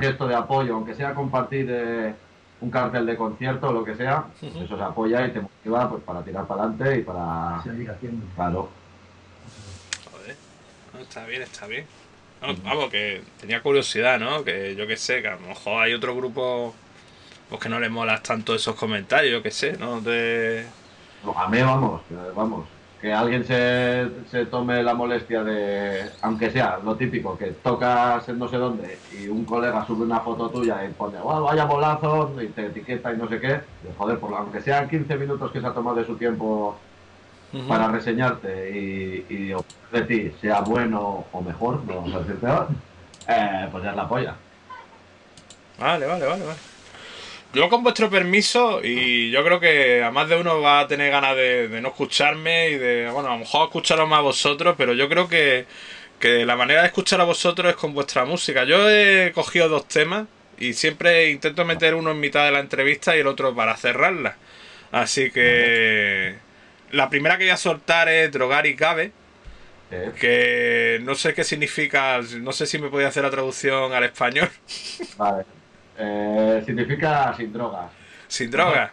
gesto de apoyo, aunque sea compartir eh, un cartel de concierto o lo que sea, eso se apoya y te motiva pues, para tirar para adelante y para... Seguir haciendo. Claro. Joder, no, está bien, está bien. No, vamos, que tenía curiosidad, ¿no? Que yo que sé, que a lo mejor hay otro grupo pues que no les molas tanto esos comentarios, yo que sé, ¿no? De... A mí, vamos, vamos, que alguien se, se tome la molestia de, aunque sea lo típico, que tocas en no sé dónde y un colega sube una foto tuya y pone, "Guau, vaya bolazo, y te etiqueta y no sé qué, y, joder, por, aunque sean 15 minutos que se ha tomado de su tiempo para reseñarte y, y de ti sea bueno o mejor, no vamos a decir peor, eh, pues ya es la polla. Vale, vale, vale, vale. Yo con vuestro permiso, y yo creo que a más de uno va a tener ganas de, de no escucharme y de, bueno, a lo mejor escucharos más a vosotros, pero yo creo que, que la manera de escuchar a vosotros es con vuestra música. Yo he cogido dos temas y siempre intento meter uno en mitad de la entrevista y el otro para cerrarla. Así que la primera que voy a soltar es Drogar y Cabe, Eh, que no sé qué significa, no sé si me podía hacer la traducción al español. Vale. Eh, significa sin drogas. Sin droga.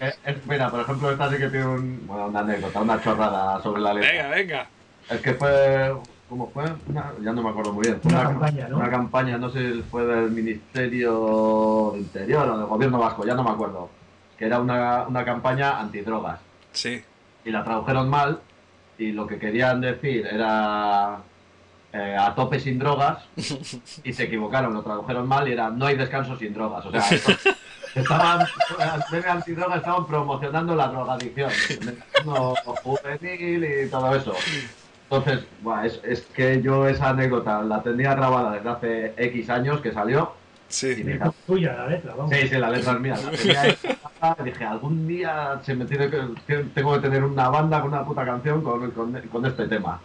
Es- es- mira, por ejemplo, esta sí que tiene un- bueno, una anécdota, una chorrada sobre la letra. Venga, venga. Es que fue, ¿cómo fue? Una- ya no me acuerdo muy bien. Fue Una campaña, ¿no? Una campaña, no sé si fue del Ministerio de Interior o del Gobierno Vasco, ya no me acuerdo. Que era una, una campaña antidrogas. Sí. Y la tradujeron mal y lo que querían decir era eh, a tope sin drogas y se equivocaron, lo tradujeron mal y era no hay descanso sin drogas. O sea, esto- estaban, de antidrogas estaban promocionando la drogadicción, no juvenil y todo eso. Entonces, buah, es, es que yo esa anécdota la tenía grabada desde hace X años que salió. Sí. Y dije, tuya la letra, vamos. Sí, sí, la letra es mía. La tenía ahí grabada y dije, algún día se me tiene que, tengo que tener una banda con una puta canción con, con, con este tema.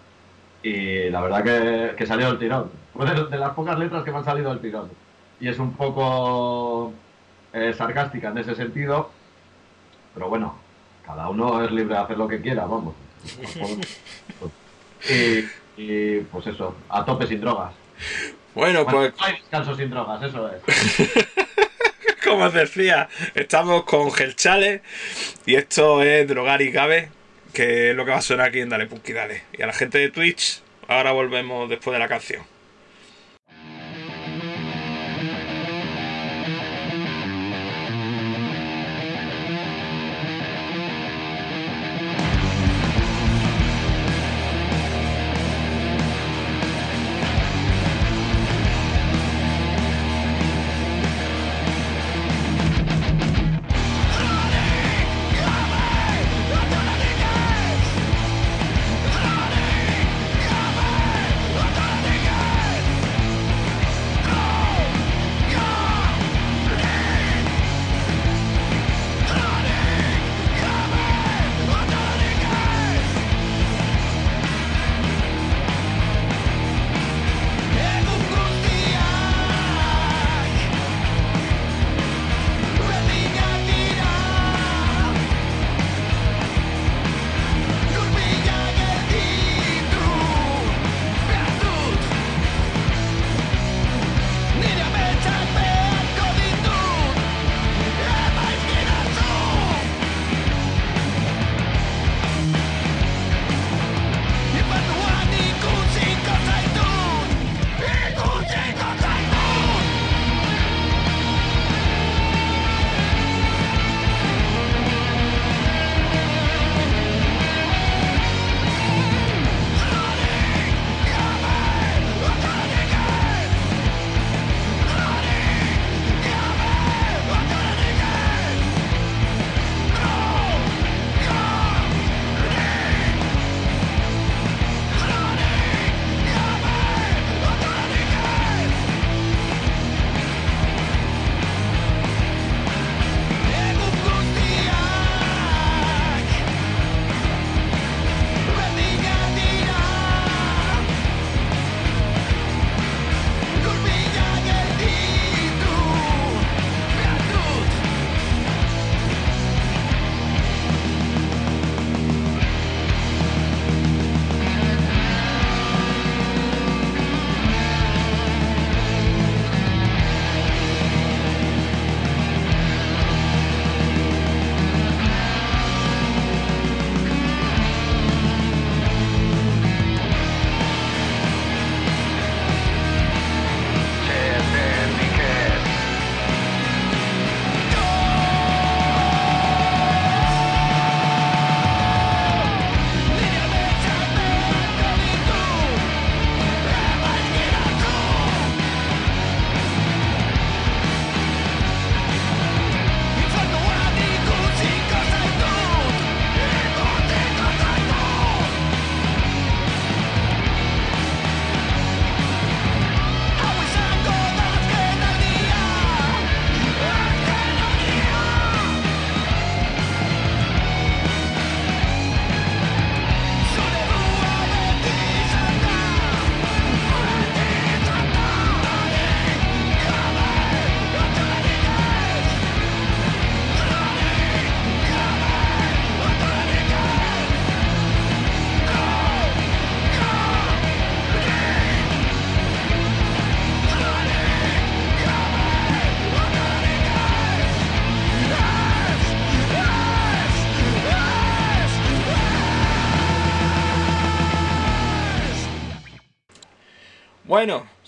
Y la verdad que, que salió del tirón. Fue de, de las pocas letras que me han salido del tirón. Y es un poco eh, sarcástica en ese sentido. Pero bueno, cada uno es libre de hacer lo que quiera, vamos. Y, y, pues eso, a tope sin drogas. Bueno, Bueno, pues no hay descanso sin drogas, eso es. como os decía, estamos con Gelchale y esto es Drogar y Cabe. Que es lo que va a sonar aquí en Dale Punky Dale. Y a la gente de Twitch, ahora volvemos después de la canción.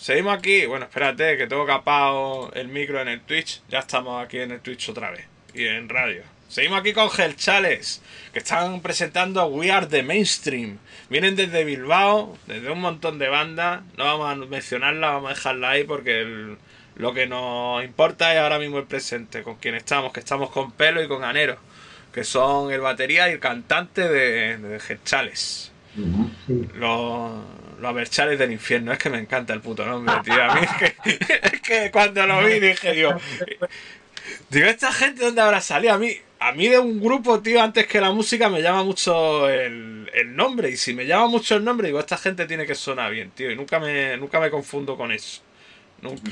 Seguimos aquí. Bueno, espérate, que tengo capado el micro en el Twitch. Ya estamos aquí en el Twitch otra vez. Y en radio. Seguimos aquí con Chales, que están presentando We Are the Mainstream. Vienen desde Bilbao, desde un montón de bandas. No vamos a mencionarla, vamos a dejarla ahí porque el- lo que nos importa es ahora mismo el presente, con quien estamos, que estamos con Pelo y con Anero, que son el batería y el cantante de, de Chales. Sí. Los, los Aberchales del infierno. Es que me encanta el puto nombre, tío. A mí es que, es que cuando lo vi dije, digo, digo, ¿esta gente dónde habrá salido? A mí, a mí de un grupo, tío, antes que la música me llama mucho el, el nombre. Y si me llama mucho el nombre, digo, esta gente tiene que sonar bien, tío. Y nunca me, nunca me confundo con eso. Nunca.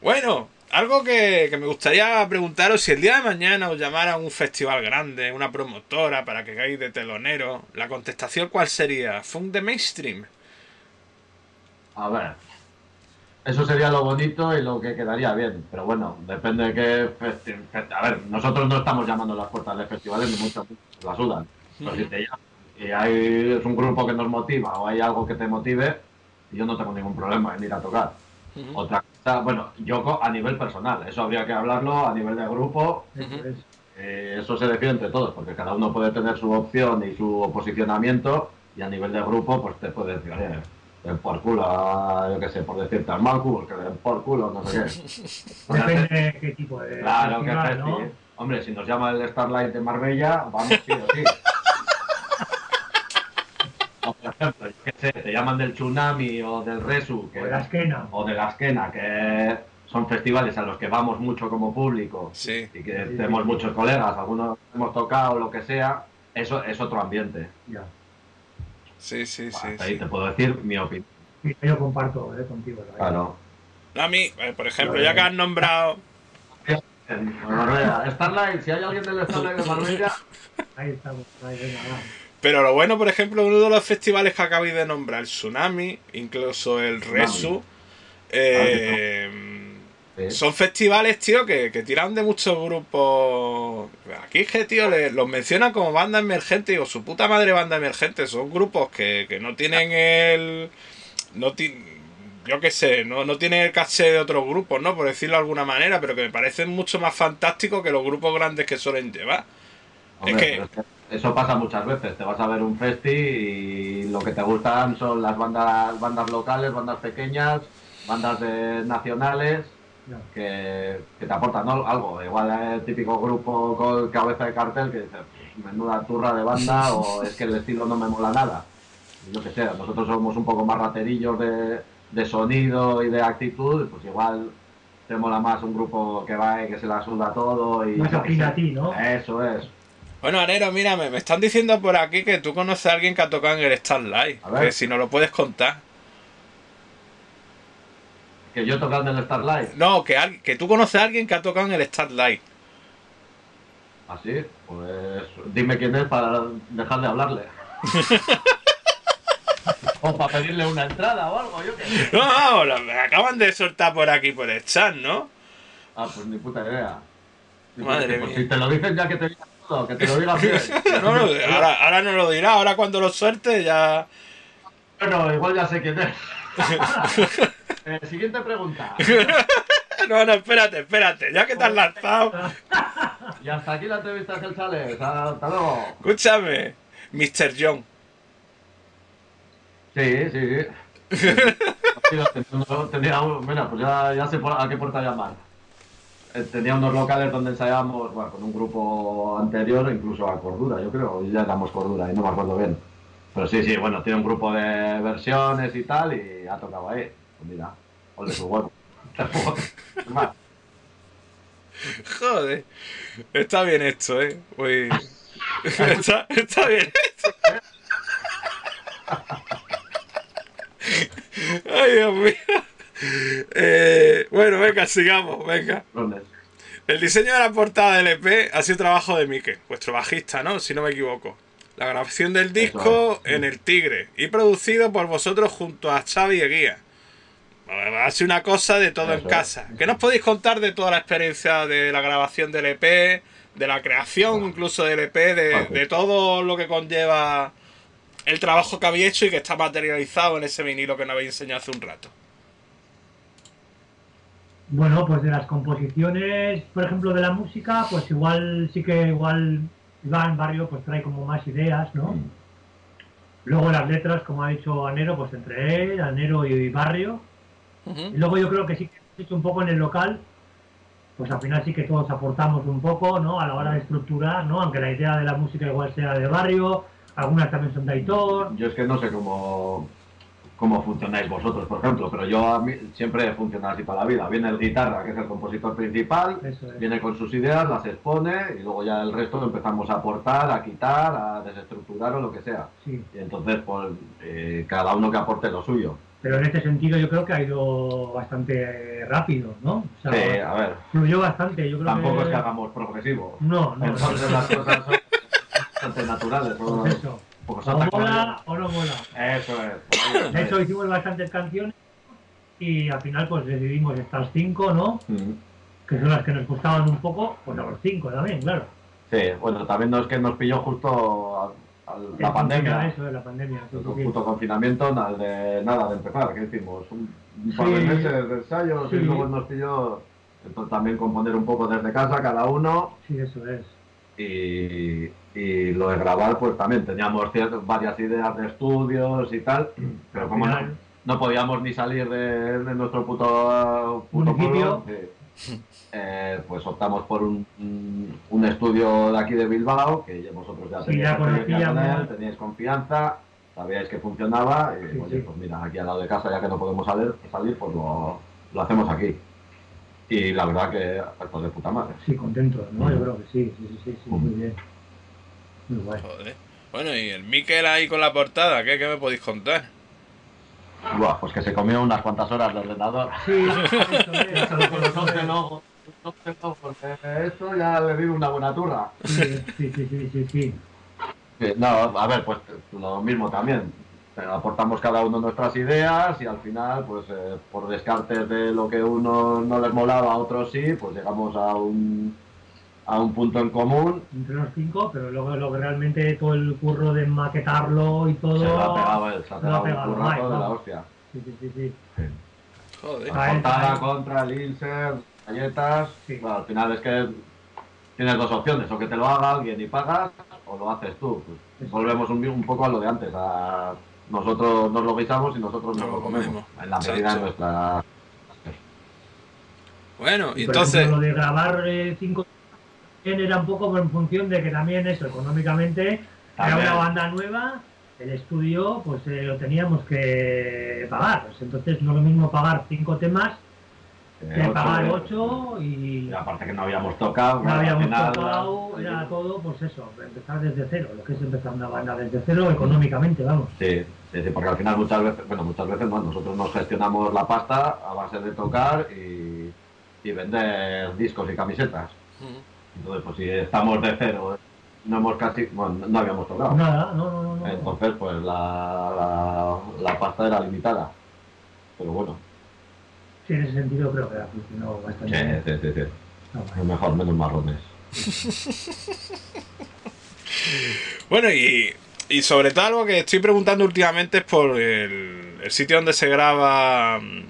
Bueno, algo que, que me gustaría preguntaros, si el día de mañana os llamara a un festival grande, una promotora, para que hagáis de telonero, la contestación cuál sería? ¿Funk de mainstream? A ver. Eso sería lo bonito y lo que quedaría bien. Pero bueno, depende de qué festi- fe- A ver, nosotros no estamos llamando a las puertas de festivales ni mucho menos, nos la sudan. Pero si te llaman y hay, es un grupo que nos motiva o hay algo que te motive, yo no tengo ningún problema en ir a tocar. Otra cosa, bueno, yo co- a nivel personal, eso habría que hablarlo a nivel de grupo. Eh, eso se decide entre todos, porque cada uno puede tener su opción y su posicionamiento, y a nivel de grupo, pues te puede decir, oye, den por culo, a, yo qué sé, por decirte al Malcus, que den por culo, no sé qué. Depende de qué tipo de Claro que festival. ¿no? Hombre, si nos llama el Starlight de Marbella, vamos sí o sí. Por ejemplo, qué sé, te llaman del Tsunami o del Resu, que, O de la esquena. o de la Esquena, que son festivales a los que vamos mucho como público Sí. y que tenemos muchos colegas, algunos hemos tocado, lo que sea, eso es otro ambiente. Ya. Sí, sí, sí. Ahí sí. te puedo decir mi opinión. Sí, yo comparto eh, contigo. Claro. A mí, eh, por ejemplo, ya que has nombrado. En Marbella, Starlight, si hay alguien del Starlight de Marbella, Ahí estamos. Ahí, venga, va. Pero lo bueno, por ejemplo, uno de los festivales que acabáis de nombrar, el Tsunami, incluso el Resu, eh, sí. son festivales, tío, que, que tiran de muchos grupos. Aquí es que, tío, los mencionan como banda emergente, digo, su puta madre banda emergente, son grupos que, que no tienen el. No ti- yo qué sé, no, no tienen el caché de otros grupos, ¿no? Por decirlo de alguna manera, pero que me parecen mucho más fantásticos que los grupos grandes que suelen llevar. Hombre, es que eso pasa muchas veces. Te vas a ver un festi y lo que te gustan son las bandas, bandas locales, bandas pequeñas, bandas de- nacionales que, que te aportan ¿no? algo. Igual el típico grupo con cabeza de cartel que dice, "Pues, menuda turra de banda o es que el estilo no me mola nada. Yo que sé, nosotros somos un poco más raterillos de, de sonido y de actitud, pues igual te mola más un grupo que va y que se la suda todo y... Más a ti, ¿no? Eso es. Bueno, Anero, mírame, me están diciendo por aquí que tú conoces a alguien que ha tocado en el Starlight. Que si no lo puedes contar. Que yo tocando en el Starlight. No, que, al- que tú conoces a alguien que ha tocado en el Starlight. Así, pues dime quién es para dejar de hablarle. o para pedirle una entrada o algo, yo qué sé. No, no, me acaban de soltar por aquí por el chat, ¿no? Ah, pues ni puta idea. Ni Madre pues mía. si te lo dicen ya que te que te lo bien. No, no, ahora, ahora no lo dirá, ahora cuando lo suelte ya. Bueno, igual ya sé quién es. Eh, siguiente pregunta. No, no, espérate, espérate, ya que te has lanzado. Y hasta aquí la entrevista de Sales. Hasta luego. Escúchame, Mr. John. Sí, sí. Un- mira, pues ya, ya sé a qué puerta llamar. Eh, Tenía unos locales donde ensayábamos, bueno, con un grupo anterior, incluso a Cordura, yo creo, ya éramos Cordura, y no me acuerdo bien. Pero sí, sí, bueno, tiene un grupo de versiones y tal, y ha tocado ahí. Pues mira, ole su huevo. Joder, está bien esto, eh. Uy. Está, está bien esto. Ay, Dios mío. Eh, bueno, venga, sigamos, venga. El diseño de la portada del EP ha sido trabajo de Mike, vuestro bajista, ¿no? Si no me equivoco. La grabación del disco es. en El Tigre y producido por vosotros junto a Xavi Eguía. Ha sido una cosa de todo en es. casa. ¿Qué nos podéis contar de toda la experiencia de la grabación del EP, de la creación incluso del EP, de, de todo lo que conlleva el trabajo que habéis hecho y que está materializado en ese vinilo que nos habéis enseñado hace un rato? Bueno, pues de las composiciones, por ejemplo, de la música, pues igual sí que igual Iván Barrio pues trae como más ideas, ¿no? Mm. Luego las letras, como ha dicho Anero, pues entre él, Anero y Barrio. Y luego yo creo que sí que hemos hecho un poco en el local, pues al final sí que todos aportamos un poco, ¿no? A la hora de estructurar, ¿no? Aunque la idea de la música igual sea de Barrio, algunas también son de Aitor. Yo es que no sé cómo, cómo funcionáis vosotros, por ejemplo, pero yo a mí siempre he funcionado así toda la vida. Viene el guitarra, que es el compositor principal, es. viene con sus ideas, las expone y luego ya el resto lo empezamos a aportar, a quitar, a desestructurar o lo que sea. Sí. Y entonces, pues, eh, cada uno que aporte lo suyo. Pero en este sentido yo creo que ha ido bastante rápido, ¿no? O sea, Sí, a ver, fluyó bastante, yo creo tampoco que... es que hagamos progresivo. No, no, Entonces las cosas son bastante naturales. pues eso. Pues O mola o no mola. Eso es. De hecho hicimos bastantes canciones y al final pues decidimos estas cinco, ¿no? Que son las que nos gustaban un poco, pues a los cinco también, claro. Sí, bueno, también no es que nos pilló justo a- a la pandemia. Eso de la pandemia. sí, sí. puto confinamiento, nada de, nada de empezar, ¿qué hicimos? Un, un par de meses de ensayos Sí. y luego nos pilló entonces, también componer un poco desde casa cada uno Sí, eso es. y, y lo de grabar pues también teníamos ciertas, varias ideas de estudios y tal, pero como no, no podíamos ni salir de, de nuestro puto, puto pueblo, sí, eh, pues optamos por un, un- estudio de aquí de Bilbao, que ya vosotros ya Sí, teníais ya con conocíamos. él, teníais confianza, sabíais que funcionaba y Sí, oye, sí. pues mira, aquí al lado de casa ya que no podemos salir, salir pues lo, lo hacemos aquí. Y la verdad que esto de puta madre. Sí, contentos, ¿no? Mm. Yo creo que sí, sí, sí, sí, sí, muy bien. Muy guay. Joder. Bueno, y el Miquel ahí con la portada, ¿qué, qué me podéis contar? Buah, pues que se comió unas cuantas horas de ordenador. Sí, eso es. Solo con los 11 logos. 11 logos, porque esto ya le digo una buena turra. Sí, sí, sí, sí, sí, No, a ver, pues lo mismo también. Eh, Aportamos cada uno nuestras ideas y al final, pues eh, por descartes de lo que uno no les molaba, a otros sí, pues llegamos a un, a un punto en común. Entre los cinco, pero luego lo que realmente todo el curro de maquetarlo y todo. Se lo ha pegado, él, se ha se lo ha pegado pegado currazo Mike, de la ¿no? hostia. Sí, sí, sí, sí. Joder. Portada contra el insert, galletas. Sí. Bueno, al final es que tienes dos opciones, o que te lo haga alguien y pagas, o lo haces tú. Pues volvemos un, un poco a lo de antes. A nosotros nos lo guisamos y nosotros nos Nos lo lo comemos. En la medida de nuestra. Bueno, y entonces... ejemplo, lo de grabar eh, cinco era un poco en función de que también eso, económicamente, era una banda nueva, el estudio pues eh, lo teníamos que pagar. Pues, entonces no es lo mismo pagar cinco temas eh, que ocho, pagar eh, ocho y y aparte que no habíamos tocado. no habíamos final, tocado, era todo pues eso, empezar desde cero, lo que es empezar una banda desde cero económicamente, vamos. Sí, sí, sí, porque al final muchas veces, bueno, muchas veces no, nosotros nos gestionamos la pasta a base de tocar y, y vender discos y camisetas. Entonces, pues si estamos de cero, no hemos casi, bueno, no habíamos tocado. Nada, no, no, no. no. Entonces, pues la, la, la pasta era limitada. Pero bueno, Sí, en ese sentido creo que ha funcionado sí, bastante bien. sí, sí, sí. Guay. Lo mejor, menos marrones. Bueno, y, y sobre todo algo que estoy preguntando últimamente es por el, el sitio donde se graba mm,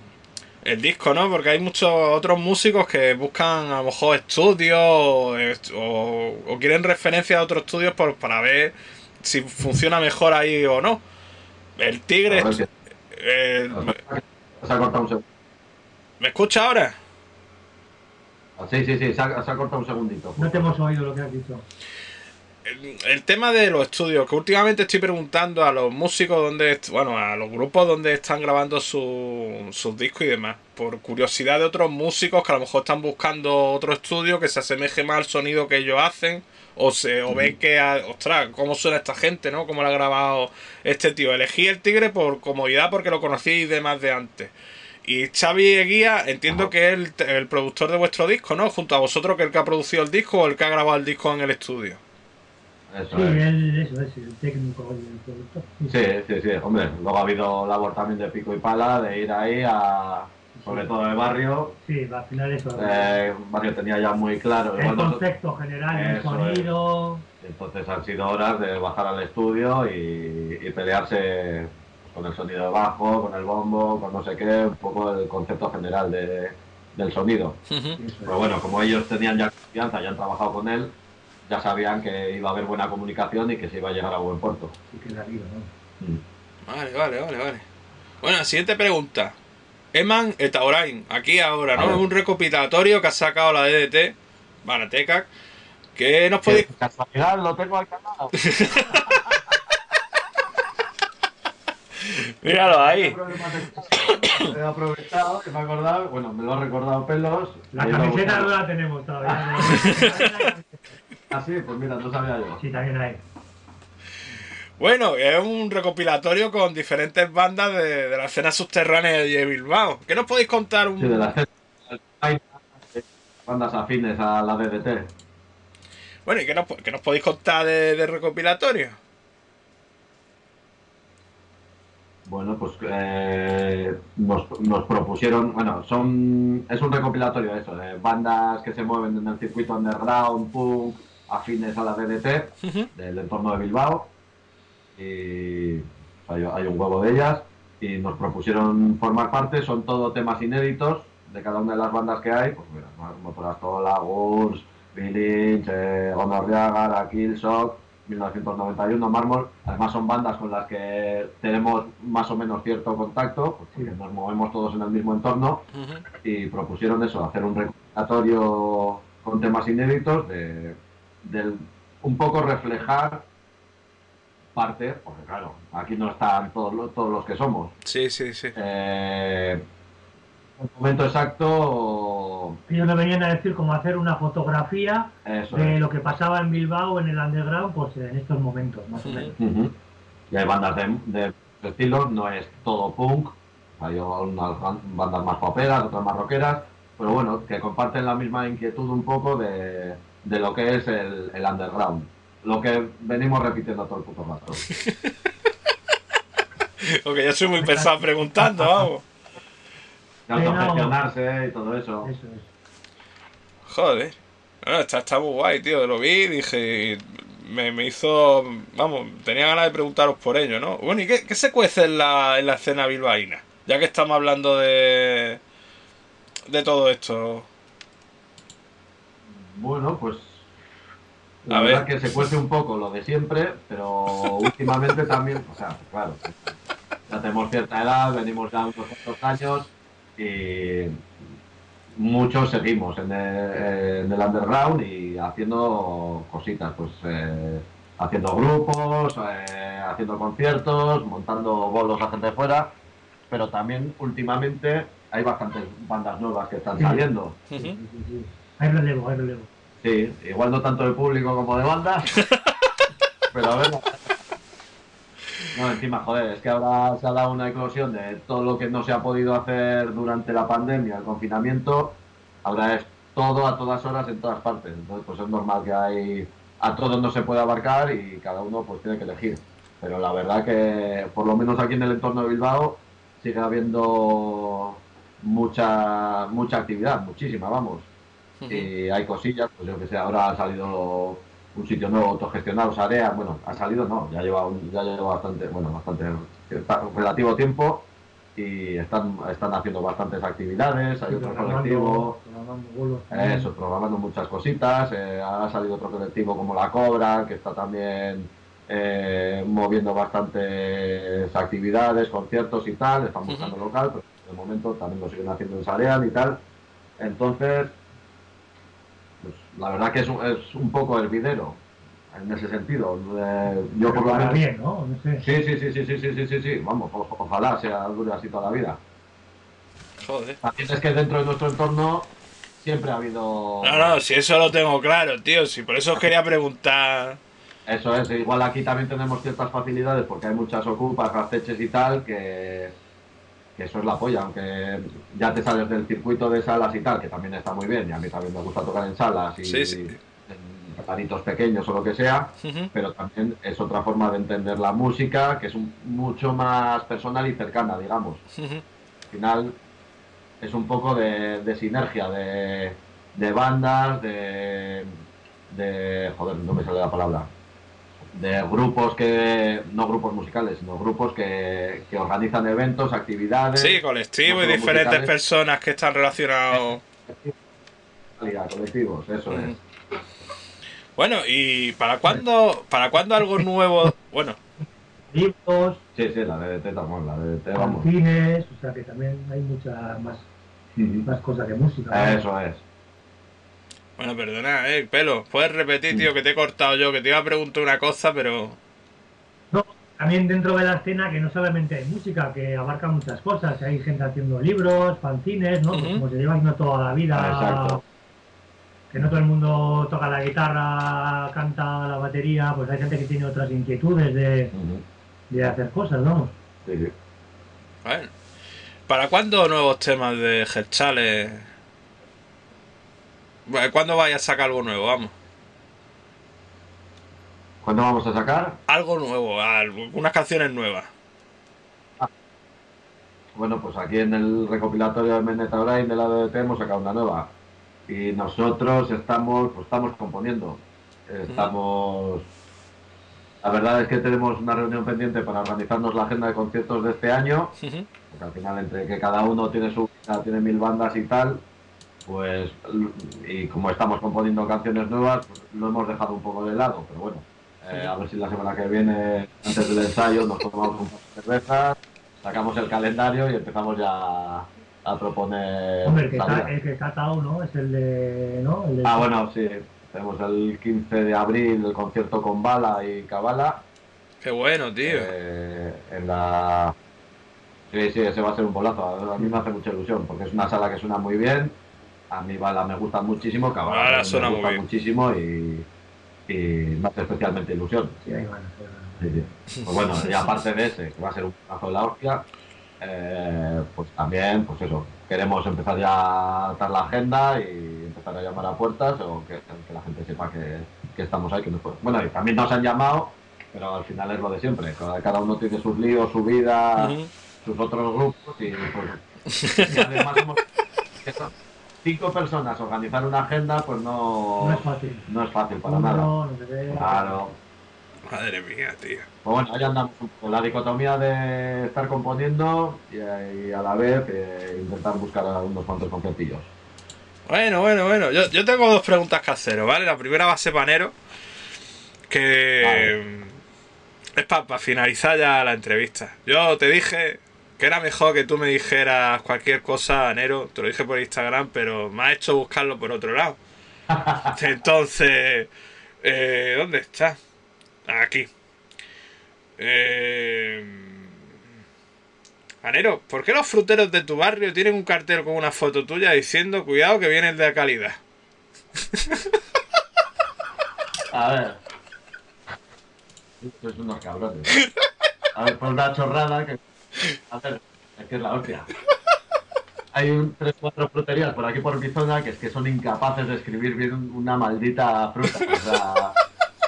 el disco, ¿no? Porque hay muchos otros músicos que buscan a lo mejor estudios o, est- o- o quieren referencia a otros estudios por, para ver si funciona mejor ahí o no. El Tigre... Si- eh, Se ha cortado un segundo. ¿Me escucha ahora? Sí, sí, sí, se ha, se ha cortado un segundito. No te hemos oído lo que has dicho. El, el tema de los estudios, que últimamente estoy preguntando a los músicos donde, est- bueno, a los grupos donde están grabando su- sus discos y demás, por curiosidad de otros músicos que a lo mejor están buscando otro estudio que se asemeje más al sonido que ellos hacen, o se o ven que, ah, ostras, cómo suena esta gente, ¿no? Cómo lo ha grabado este tío. Elegí el Tigre por comodidad porque lo conocí y demás de antes. Y Xavi Eguía, entiendo que es el, el productor de vuestro disco, ¿no? Junto a vosotros, que el que ha producido el disco o el que ha grabado el disco en el estudio. Eso Sí, es. él, eso es, el técnico y el productor. Sí, sí, sí, hombre, luego ha habido labor también de pico y pala, de ir ahí a, sobre todo el barrio, Sí, al final eso. eh, el barrio tenía ya muy claro, el concepto general, el sonido. entonces han sido horas de bajar al estudio y, y pelearse con el sonido de bajo, con el bombo, con no sé qué, un poco el concepto general de, del sonido. Pero bueno, como ellos tenían ya confianza, ya han trabajado con él, ya sabían que iba a haber buena comunicación y que se iba a llegar a buen puerto. Sí que es la vida, ¿no? Mm. Vale, vale, vale, vale. Bueno, siguiente pregunta. Eman eta orain, aquí ahora, ¿no? Un recopilatorio que ha sacado la DDT, Banateca, que nos podéis... Que casualidad lo tengo al canal. Míralo ahí. He aprovechado y me he acordado, bueno, me lo ha recordado pelos. La camiseta no la tenemos todavía. Ah, sí, pues mira, no sabía yo. sí, también hay. Bueno, es un recopilatorio con diferentes bandas de, de la escena subterránea de Bilbao. ¿Qué nos podéis contar? Un... Sí, de la escena- bandas afines a la DDT. Bueno, ¿y qué nos, qué nos podéis contar de, de recopilatorio? Bueno, pues eh, nos, nos propusieron, bueno, son es un recopilatorio de eso, de bandas que se mueven en el circuito underground, punk, afines a la DDT, del entorno de Bilbao. Y hay, hay un huevo de ellas. Y nos propusieron formar parte, son todo temas inéditos de cada una de las bandas que hay. Pues mira, Motorastola, Gurs, Village, eh, Killshock, 1991, Mármol. Además son bandas con las que tenemos más o menos cierto contacto, pues, porque nos movemos todos en el mismo entorno Ujú. y propusieron eso, hacer un recopilatorio con temas inéditos, de, del- un poco reflejar parte, porque claro, aquí no están todos, los- todos los que somos. Sí, sí, sí. Eh, el momento exacto, Ellos me venían a decir cómo hacer una fotografía eso de es. lo que pasaba en Bilbao en el underground pues en estos momentos, más o menos. Y hay bandas de, de estilos, no es todo punk, hay unas ban- bandas más poperas, otras más rockeras, pero bueno, que comparten la misma inquietud un poco de, de lo que es el, el underground. Lo que venimos repitiendo todo el puto rato. Porque yo soy muy pesado preguntando, vamos. Autogestionarse y todo eso. Eso es. Joder. Bueno, está, está muy guay, tío. Lo vi y dije. Me, me hizo. Vamos, tenía ganas de preguntaros por ello, ¿no? Bueno, ¿y qué, qué se cuece en la, en la escena bilbaína? Ya que estamos hablando de. de todo esto. Bueno, pues A la verdad ver. que se cuece un poco lo de siempre, pero últimamente también, o sea, claro, ya tenemos cierta edad, venimos ya unos cuantos años y muchos seguimos en el, en el underground y haciendo cositas, pues eh, haciendo grupos, eh, haciendo conciertos, montando bolos a gente de fuera, pero también últimamente hay bastantes bandas nuevas que están saliendo. Sí, sí. Hay relevo, hay relevo. Sí, igual no tanto de público como de bandas. pero a ver. No, encima, joder, es que ahora se ha dado una eclosión de todo lo que no se ha podido hacer durante la pandemia, el confinamiento. Ahora es todo a todas horas en todas partes. Entonces, pues es normal que hay. A todos no se puede abarcar y cada uno pues tiene que elegir. Pero la verdad que, por lo menos aquí en el entorno de Bilbao, sigue habiendo mucha mucha actividad, muchísima, vamos. Y hay cosillas, pues yo que sé, ahora ha salido un sitio nuevo autogestionado, Sarea, bueno, ha salido no, ya lleva, un- ya lleva bastante, bueno, bastante relativo tiempo y están, están haciendo bastantes actividades, hay otro colectivo, programando eso, programando muchas cositas, eh, ha salido otro colectivo como La Cobra, que está también eh, moviendo bastantes actividades, conciertos y tal, están buscando local, pero de momento también lo siguen haciendo en Sarean y tal. Entonces, pues, la verdad que es un, es un poco hervidero en ese sentido. Eh, yo por lo menos... bien, ¿no? No sé. Sí, sí, sí, sí, sí, sí, sí, sí, sí, vamos, o- ojalá sea dure así toda la vida. Joder. También es que dentro de nuestro entorno siempre ha habido... No, no, si eso lo tengo claro, tío. Si por eso os quería preguntar. Eso es, igual aquí también tenemos ciertas facilidades porque hay muchas ocupas, rasteches y tal, que, que eso es la polla, aunque ya te sales del circuito de salas y tal, que también está muy bien, y a mí también me gusta tocar en salas y Sí, sí. en planitos pequeños o lo que sea, pero también es otra forma de entender la música que es un- mucho más personal y cercana, digamos. Al final es un poco de, de sinergia, de, de bandas, de, de... Joder, no me sale la palabra. De grupos que... No grupos musicales, sino grupos que, que organizan eventos, actividades... Sí, colectivo y diferentes musicales, personas que están relacionados. colectivos, eso es. Bueno, ¿y para cuándo, para cuándo algo nuevo? Bueno, Libros, Sí, sí, la DDT, vamos, la DDT, vamos. cines, o sea que también hay muchas más, más cosas de música. ¿no? Eso es. Bueno, perdona, eh, pelo. Puedes repetir, tío, que te he cortado yo, que te iba a preguntar una cosa, pero. No, también dentro de la escena que no solamente hay música, que abarca muchas cosas. Hay gente haciendo libros, fanzines, ¿no? Pues como se lleva haciendo toda la vida. Exacto. Que no todo el mundo toca la guitarra, canta la batería, pues hay gente que tiene otras inquietudes de, de hacer cosas, vamos. Sí, sí. Bueno. ¿Para cuándo nuevos temas de Herchales? ¿Cuándo vaya a sacar algo nuevo? Vamos. ¿Cuándo vamos a sacar? Algo nuevo, al- unas canciones nuevas. bueno, pues aquí en el recopilatorio de Meneta Online de la DDT hemos sacado una nueva. Y nosotros estamos, pues estamos componiendo. Estamos. La verdad es que tenemos una reunión pendiente para organizarnos la agenda de conciertos de este año. Porque al final, entre que cada uno tiene su tiene mil bandas y tal, pues. Y como estamos componiendo canciones nuevas, pues lo hemos dejado un poco de lado. Pero bueno, eh, a ver si la semana que viene, antes del ensayo, nos tomamos un par de cervezas, sacamos el calendario y empezamos ya a proponer. Hombre, el que, está, el que está atado, ¿no? Es el de. ¿no? El de Ah, bueno, sí. Tenemos el 15 de abril el concierto con Bala y Cabala. Qué bueno, tío. eh, en la. Sí, sí, ese va a ser un bolazo. A mí me hace mucha ilusión porque es una sala que suena muy bien. A mí Bala me gusta muchísimo, Cabala suena me muy gusta bien. muchísimo y, y me hace especialmente ilusión. Sí, ahí van, ahí van. Sí, sí. Pues bueno, y aparte de ese, que va a ser un plazo de la hostia, eh, pues también, pues eso, queremos empezar ya a atar la agenda y empezar a llamar a puertas o que, que la gente sepa que, que estamos ahí. Que nos puede- Bueno, y también nos han llamado, pero al final es lo de siempre. Cada, cada uno tiene sus líos, su vida, sus otros grupos y pues y además son cinco personas organizar una agenda, pues no, No es fácil. no es fácil para nada. no. Claro. Madre mía, tío. Pues bueno, ahí andamos poco. La dicotomía de estar componiendo y, y a la vez eh, intentar buscar a unos cuantos conciertillos. Bueno, bueno, bueno. Yo, yo tengo dos preguntas que haceros, ¿vale? La primera va a ser panero. Que Vale. es para finalizar ya la entrevista. Yo te dije que era mejor que tú me dijeras cualquier cosa, Nero. Te lo dije por Instagram, pero me ha hecho buscarlo por otro lado. Entonces, eh, ¿dónde está? Aquí. Eh, Anero, ¿por qué los fruteros de tu barrio tienen un cartel con una foto tuya diciendo cuidado que viene el de calidad? A ver. Sois unos cabrones. A ver, por una chorrada que. Es la hostia. Hay un, tres cuatro fruterías por aquí por mi zona que es que son incapaces de escribir bien un- una maldita fruta. O sea,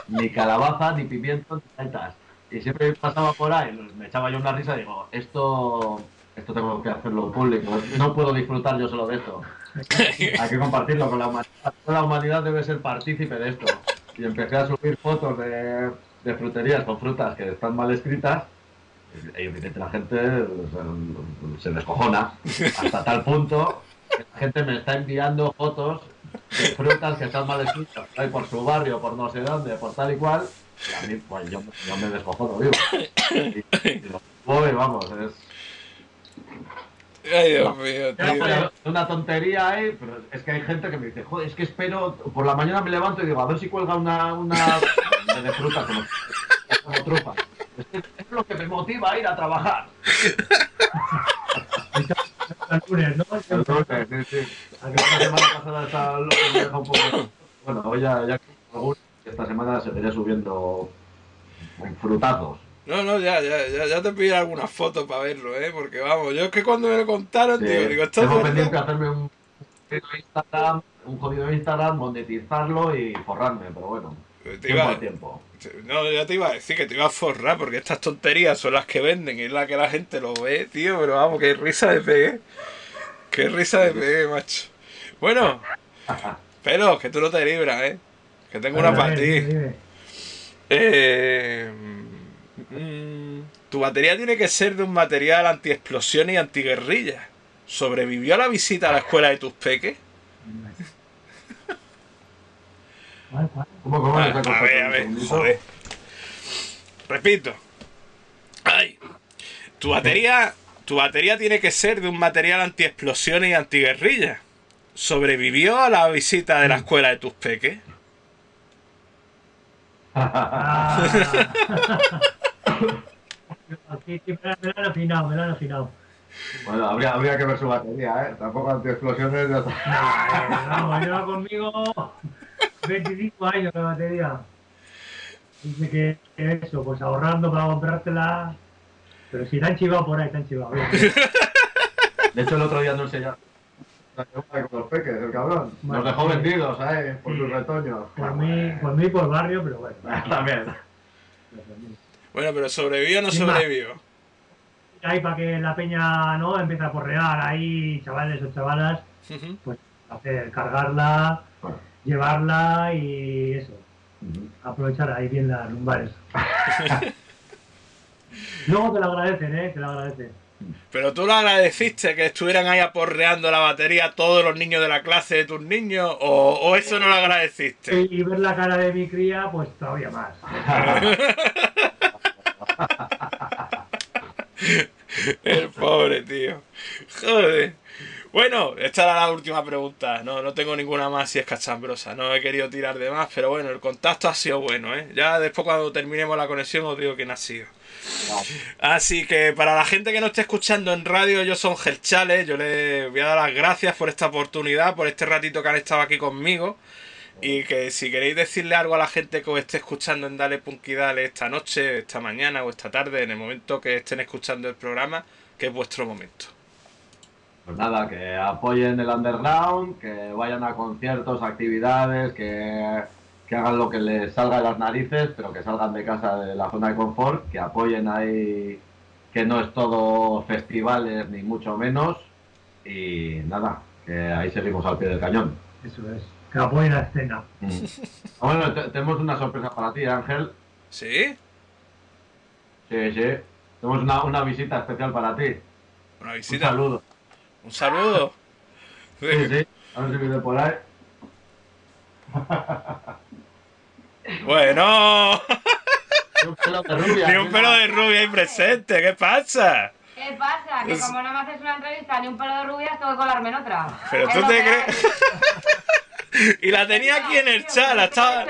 ni calabaza, ni pimiento, ni gaitas. Y siempre pasaba por ahí, me echaba yo una risa y digo, esto, esto tengo que hacerlo público. No puedo disfrutar yo solo de esto. Hay que compartirlo con la humanidad. Toda la humanidad debe ser partícipe de esto. Y empecé a subir fotos de fruterías con frutas que están mal escritas. Evidentemente la gente se, descojona hasta tal punto que la gente me está enviando fotos de frutas que están mal escritas por su barrio, por no sé dónde, por tal y cual. Y a mí, pues yo, yo me descojono, vivo. Y, y lo voy, vamos, es, Ay, Dios mío, tío. una tontería ahí, pero es que hay gente que me dice, joder, es que espero, por la mañana me levanto y digo, a ver si cuelga una, una de fruta como, como trufa. Es, lo que me motiva a ir a trabajar. El lunes, ¿no? Entonces, sí, sí. Aunque la semana pasada estaba lo que me deja un poco... Bueno, hoy ya, ya esta semana seguiré subiendo en frutazos. No, no, ya, ya, ya, ya te pido alguna foto para verlo, ¿eh? Porque vamos, yo es que cuando me lo contaron, Sí, tío, digo, esto es tengo pendiente hacerme un jodido Instagram, un jodido Instagram, monetizarlo y forrarme, pero bueno, Te tiempo iba, al tiempo. No, ya te iba a decir que te iba a forrar porque estas tonterías son las que venden y es la que la gente lo ve, tío, pero vamos, qué risa de pegué. Qué risa de pegué, macho. Bueno, pero que tú no te libras, ¿eh? Que tengo una para ti. Eh, mm, tu batería tiene que ser de un material antiexplosión y antiguerrilla. ¿Sobrevivió a la visita a la escuela de tus peques? ¿Cómo, cómo? A, Se ha a ver, a ver, joder. Repito. Ay. Tu batería, tu batería tiene que ser de un material antiexplosión y antiguerrilla. ¿Sobrevivió a la visita de la escuela de tus peques? Ah. Sí, sí, me la han afinado, me la han afinado. Bueno, habría, habría que ver su batería, ¿eh? Tampoco antiexplosiones ya está. Eh, lleva conmigo 25 años la batería. Dice que, que eso, pues ahorrando para comprártela. Pero si te han chivado por ahí, te han chivado. bien. De hecho, el otro día no enseñó. Con los peques, el cabrón. Nos Bueno, dejó sí. vendidos, ¿eh? Por Sí. sus retoños. Por mí, por mí, por barrio, pero bueno. También. Bueno, pero ¿sobrevivió o no sobrevivió? ahí para que la peña no empiece a porrear ahí, chavales o chavalas, pues hacer, cargarla. Llevarla y eso, aprovechar ahí bien las lumbares. Luego te lo agradecen, ¿eh? Te lo agradecen. Pero tú lo agradeciste que estuvieran ahí aporreando la batería todos los niños de la clase de tus niños, o, o eso no lo agradeciste. Y, y ver la cara de mi cría, pues todavía más. El pobre tío. Joder. Bueno, esta era la última pregunta. No, no tengo ninguna más si es cachambrosa. No he querido tirar de más, pero bueno, el contacto ha sido bueno, ¿eh? Ya después cuando terminemos la conexión os digo quién ha sido. Así que para la gente que no esté escuchando en radio, yo soy Gerchales. Yo le voy a dar las gracias por esta oportunidad, por este ratito que han estado aquí conmigo. Y que si queréis decirle algo a la gente que os esté escuchando en Dale Punky Dale esta noche, esta mañana o esta tarde, en el momento que estén escuchando el programa, que es vuestro momento. Pues nada, que apoyen el underground, que vayan a conciertos, actividades, que, que hagan lo que les salga de las narices, pero que salgan de casa de la zona de confort, que apoyen ahí, que no es todo festivales ni mucho menos. Y nada, que ahí seguimos al pie del cañón. Eso es. Que apoyen la escena. Ah, Bueno, te- tenemos una sorpresa para ti, Ángel. ¿Sí? Sí, sí. Tenemos una, una visita especial para ti. Una Un visita. saludo. Un saludo. Sí, sí. A ver si viene por ahí. Bueno, Ni un pelo de rubia. ni un pelo de rubia ahí presente. ¿Qué pasa? ¿Qué pasa? Que como no me haces una entrevista ni un pelo de rubia, tengo que colarme en otra. Pero tú te crees. Y la tenía aquí en el chat, la estaba,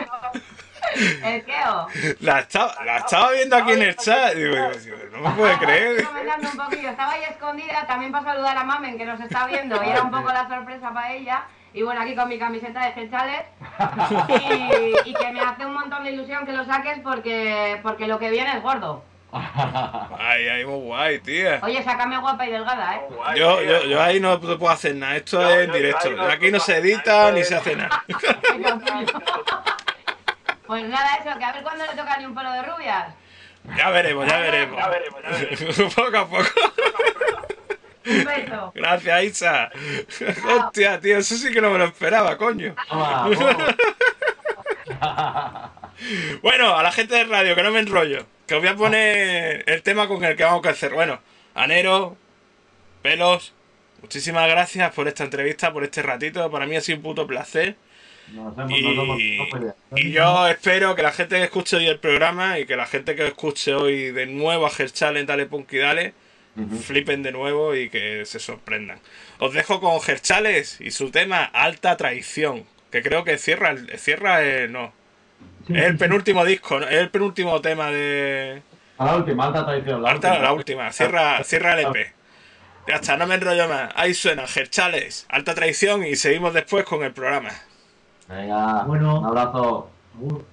¿El qué? o? la estaba, la estaba viendo aquí en el chat. Digo, digo, no me puede creer. comentando un poquillo. Estaba ahí escondida también para saludar a Mamen, que nos está viendo, y era un poco la sorpresa para ella. Y bueno, aquí con mi camiseta de Gechales. Y, y que me hace un montón de ilusión que lo saques porque, porque lo que viene es gordo. Ay, ay, muy guay, tía. Oye, sácame guapa y delgada, ¿eh? Yo, yo, yo ahí no te puedo hacer nada. Esto es en directo. Aquí no se edita ni se hace nada. Pues nada, eso, que a ver cuándo le toca ni un pelo de rubias. Ya veremos, ya veremos. poco a poco. Un beso. Gracias, Isa. Hostia, tío, eso sí que no me lo esperaba, coño. Vamos. Bueno, a la gente de radio, que no me enrollo. Que os voy a poner el tema con el que vamos a hacer. Bueno, Anero, Pelos, muchísimas gracias por esta entrevista, por este ratito. Para mí ha sido un puto placer. Nos hemos, nos hemos- Y, no y yo espero que la gente que escuche hoy el programa y que la gente que escuche hoy de nuevo a Gerchal en Dale Punky Dale flipen de nuevo y que se sorprendan. Os dejo con Gerchales y su tema Alta Traición, que creo que cierra, el- cierra el, no, Sí, es el penúltimo disco, ¿no? es el penúltimo tema de... La última, alta traición. La Alta, última. la última, cierra, cierra el EP. Ya está, no me enrollo más. Ahí suena Gerchales, Alta Traición y seguimos después con el programa. Venga, Bueno. un abrazo. Agur.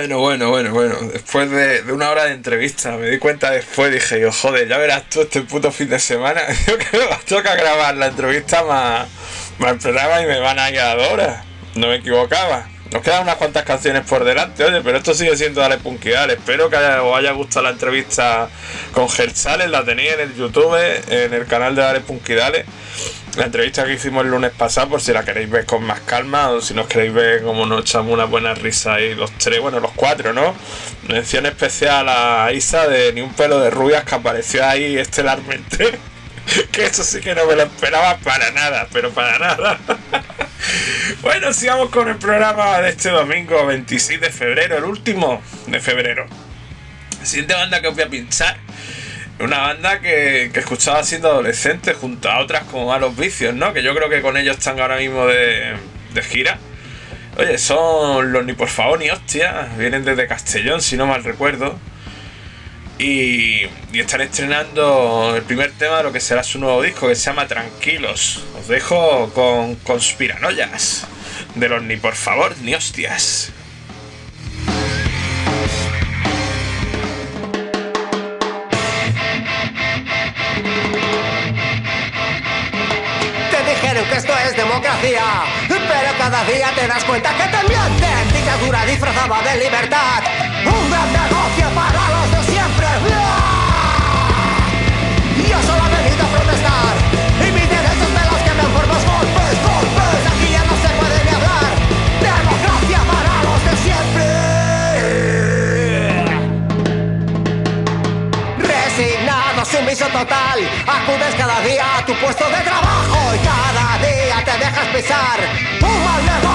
Bueno, bueno, bueno, bueno. Después de, de una hora de entrevista, me di cuenta después, dije yo, joder, ya verás tú este puto fin de semana. Yo que me toca grabar la entrevista más, más programa y me van a quedar dos horas. No me equivocaba. Nos quedan unas cuantas canciones por delante, oye, pero esto sigue siendo Dale Punquidal. Espero que os haya gustado la entrevista con Gersales, la tenéis en el YouTube, en el canal de Dale Punquidales. La entrevista que hicimos el lunes pasado, por si la queréis ver con más calma o si nos queréis ver como nos echamos una buena risa ahí los tres, bueno, los cuatro, ¿no? Mención especial a Isa de Ni un pelo de rubias que apareció ahí estelarmente. que eso sí que no me lo esperaba para nada, pero para nada. bueno, sigamos con el programa de este domingo 26 de febrero, el último de febrero. La siguiente banda que os voy a pinchar una banda que, escuchaba siendo adolescente junto a otras como a los vicios, ¿no? Que yo creo que con ellos están ahora mismo de, de gira. Oye, son los ni por favor ni hostia. Vienen desde Castellón, si no mal recuerdo. Y, y están estrenando el primer tema de lo que será su nuevo disco que se llama Tranquilos. Os dejo con Conspiranoias. De los ni por favor ni hostias. Democracia, pero cada día te das cuenta que te mienten. Dictadura disfrazada de libertad, un gran negocio para los de siempre. Yo solo he venido a protestar y mis derechos me los quedan por los golpes, golpes. Aquí ya no se puede ni hablar. Democracia para los de siempre. Resignado, sumiso total Acudes cada día a tu puesto de trabajo dejas pisar Un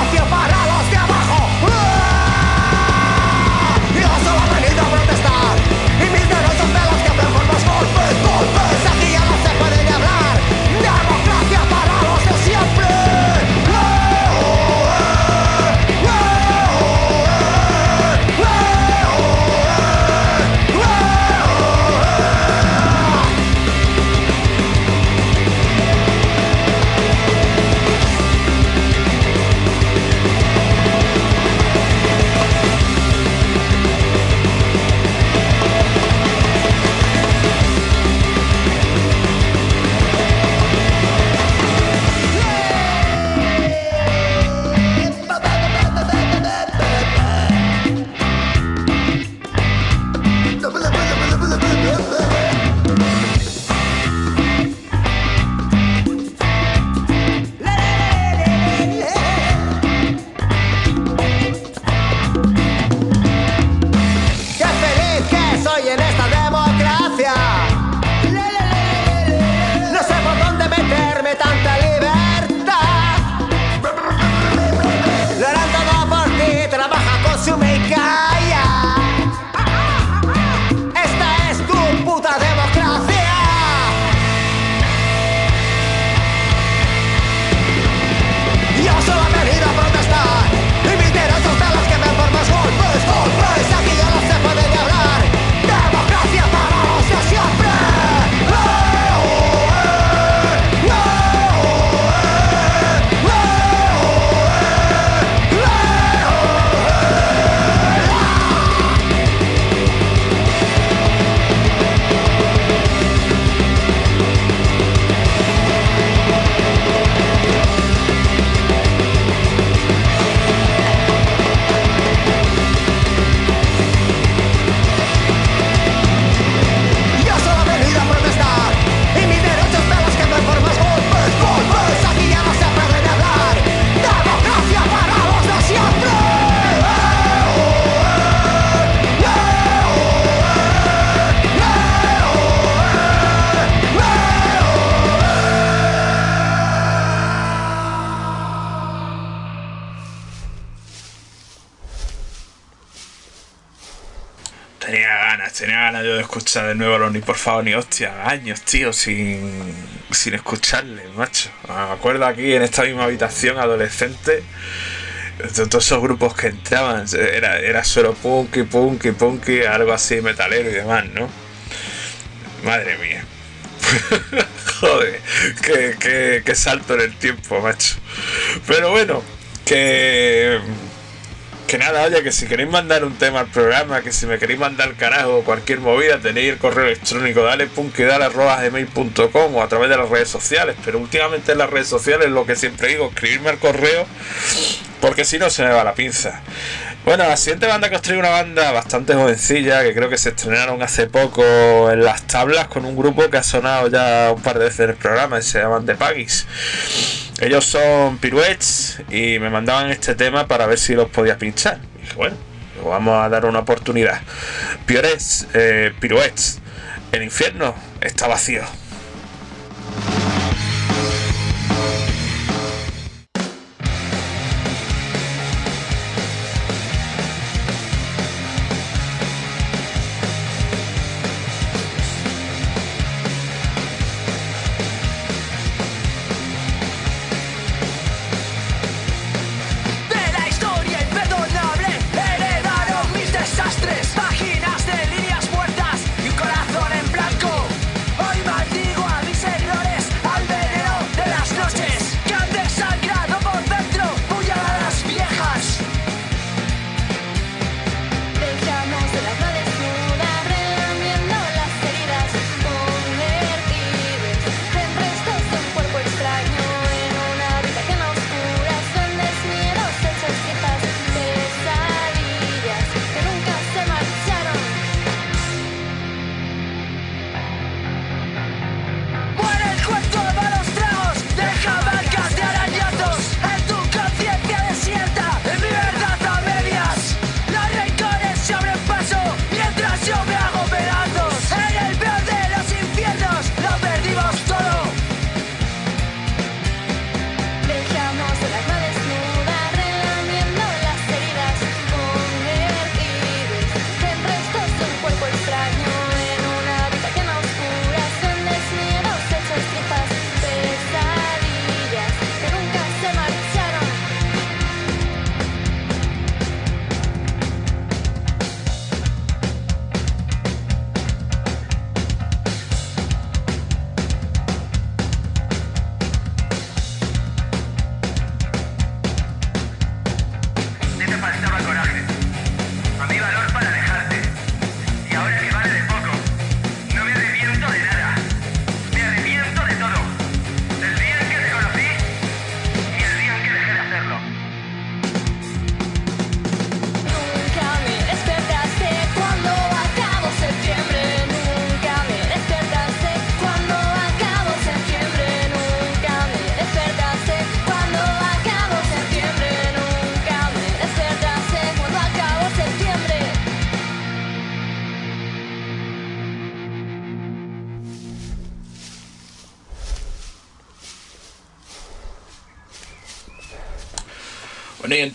escuchar de nuevo a los ni por favor ni hostia. Años, tío, sin, sin escucharle, macho. Me acuerdo aquí en esta misma habitación, adolescente, de todos esos grupos que entraban. Era, era solo punky, punky, punky, algo así metalero y demás, ¿no? Madre mía. Joder, qué, qué, qué salto en el tiempo, macho. Pero bueno, que nada, oye, que si queréis mandar un tema al programa, que si me queréis mandar carajo cualquier movida, tenéis el correo electrónico dale.punkidale.gmail.com o a través de las redes sociales. Pero últimamente en las redes sociales lo que siempre digo, escribirme al correo, porque si no se me va la pinza. Bueno, la siguiente banda que os traigo una banda bastante jovencilla, que creo que se estrenaron hace poco en las tablas con un grupo que ha sonado ya un par de veces en el programa y se llaman The Paggies. Ellos son piruets y me mandaban este tema para ver si los podía pinchar. Y dije, bueno, pues vamos a dar una oportunidad. Piruets, eh, piruets, el infierno está vacío.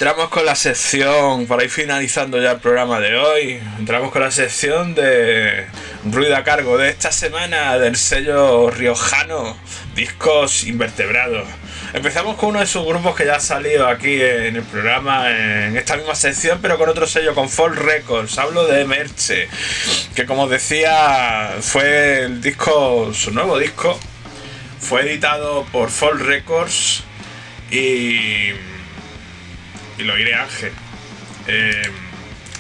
Entramos con la sección, para ir finalizando ya el programa de hoy, entramos con la sección de ruido a cargo de esta semana del sello riojano, discos invertebrados. Empezamos con uno de sus grupos que ya ha salido aquí en el programa, en esta misma sección, pero con otro sello, con Fall Records. Hablo de Merche, que como decía, fue el disco, su nuevo disco, fue editado por Fall Records y y lo iré Ángel. Eh,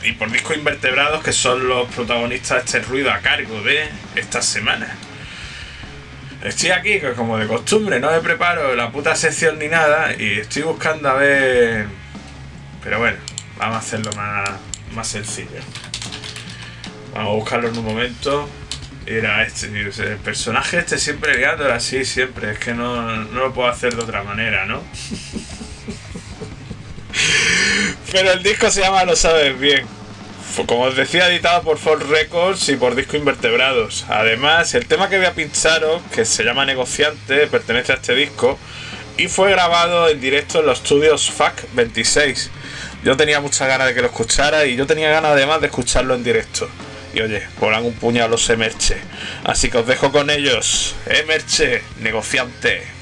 y por discos invertebrados que son los protagonistas de este ruido a cargo de esta semana. Estoy aquí, como de costumbre, no me preparo la puta sección ni nada y estoy buscando a ver... Pero bueno, vamos a hacerlo más, más sencillo. Vamos a buscarlo en un momento. Era este, el personaje este siempre liándolo así, siempre. Es que no, no lo puedo hacer de otra manera, ¿no? Pero el disco se llama Lo sabes bien. Como os decía, editado por Folk Records y por Disco Invertebrados. Además, el tema que voy a pincharos, que se llama Negociante, pertenece a este disco y fue grabado en directo en los estudios FAC 26. Yo tenía muchas ganas de que lo escuchara y yo tenía ganas además de escucharlo en directo. Y oye, volan un puñado los Emerche. Así que os dejo con ellos. Emerche, negociante.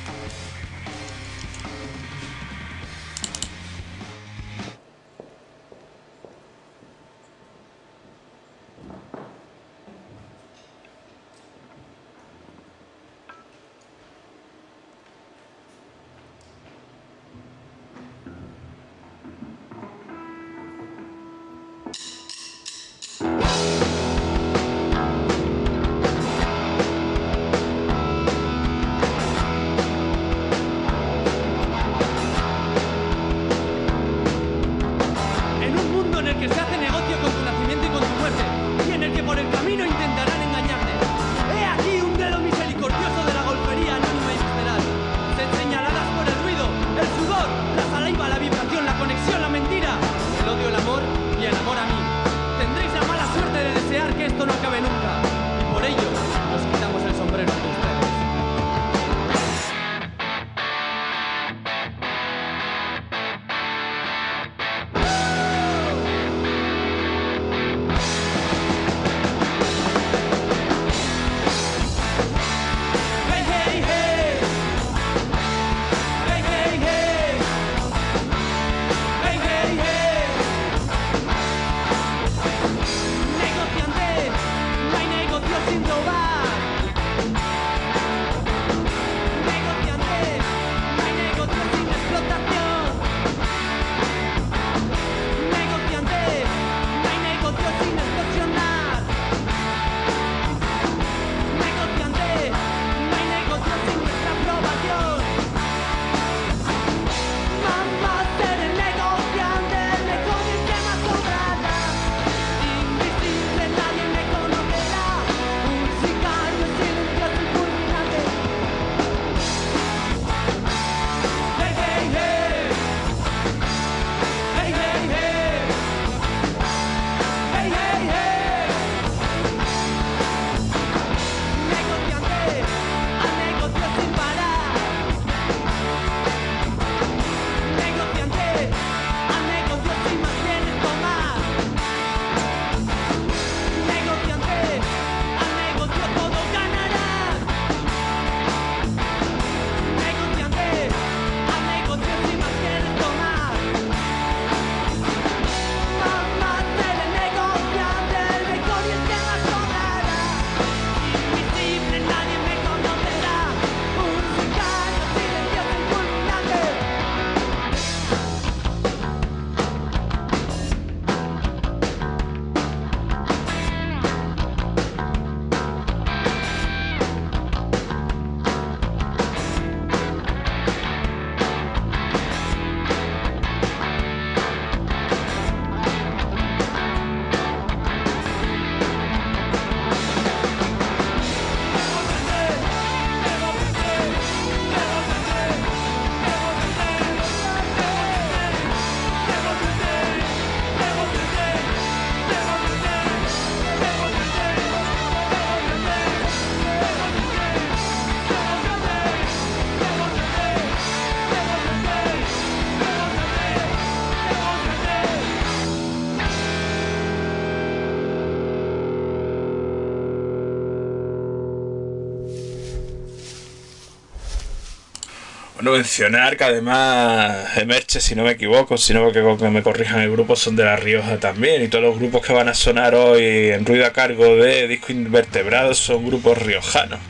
Bueno, mencionar que además Emerche, si no me equivoco, si no que, me corrijan el grupo, son de La Rioja también. Y todos los grupos que van a sonar hoy en ruido a cargo de Disco Invertebrado son grupos riojanos.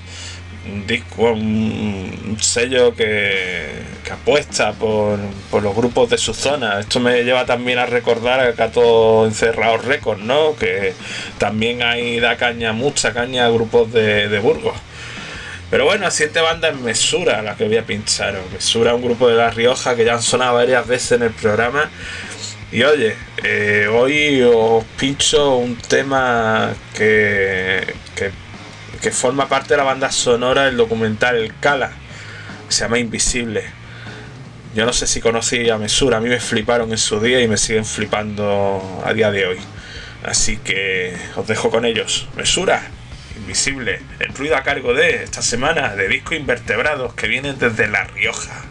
Un disco, un, sello que, apuesta por, los grupos de su zona. Esto me lleva también a recordar a Cato Encerrado Records, ¿no? Que también hay da caña, mucha caña a grupos de Burgos. Pero bueno, siguiente banda es Mesura, la que voy a pinchar. Mesura, un grupo de La Rioja que ya han sonado varias veces en el programa. Y oye, eh, hoy os pincho un tema que, que, que forma parte de la banda sonora del documental El Cala, que se llama Invisible. Yo no sé si conocí a Mesura, a mí me fliparon en su día y me siguen flipando a día de hoy. Así que os dejo con ellos. Mesura, Invisible, el ruido a cargo de esta semana de discos invertebrados que vienen desde La Rioja.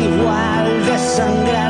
Igual desangrarte, nacimos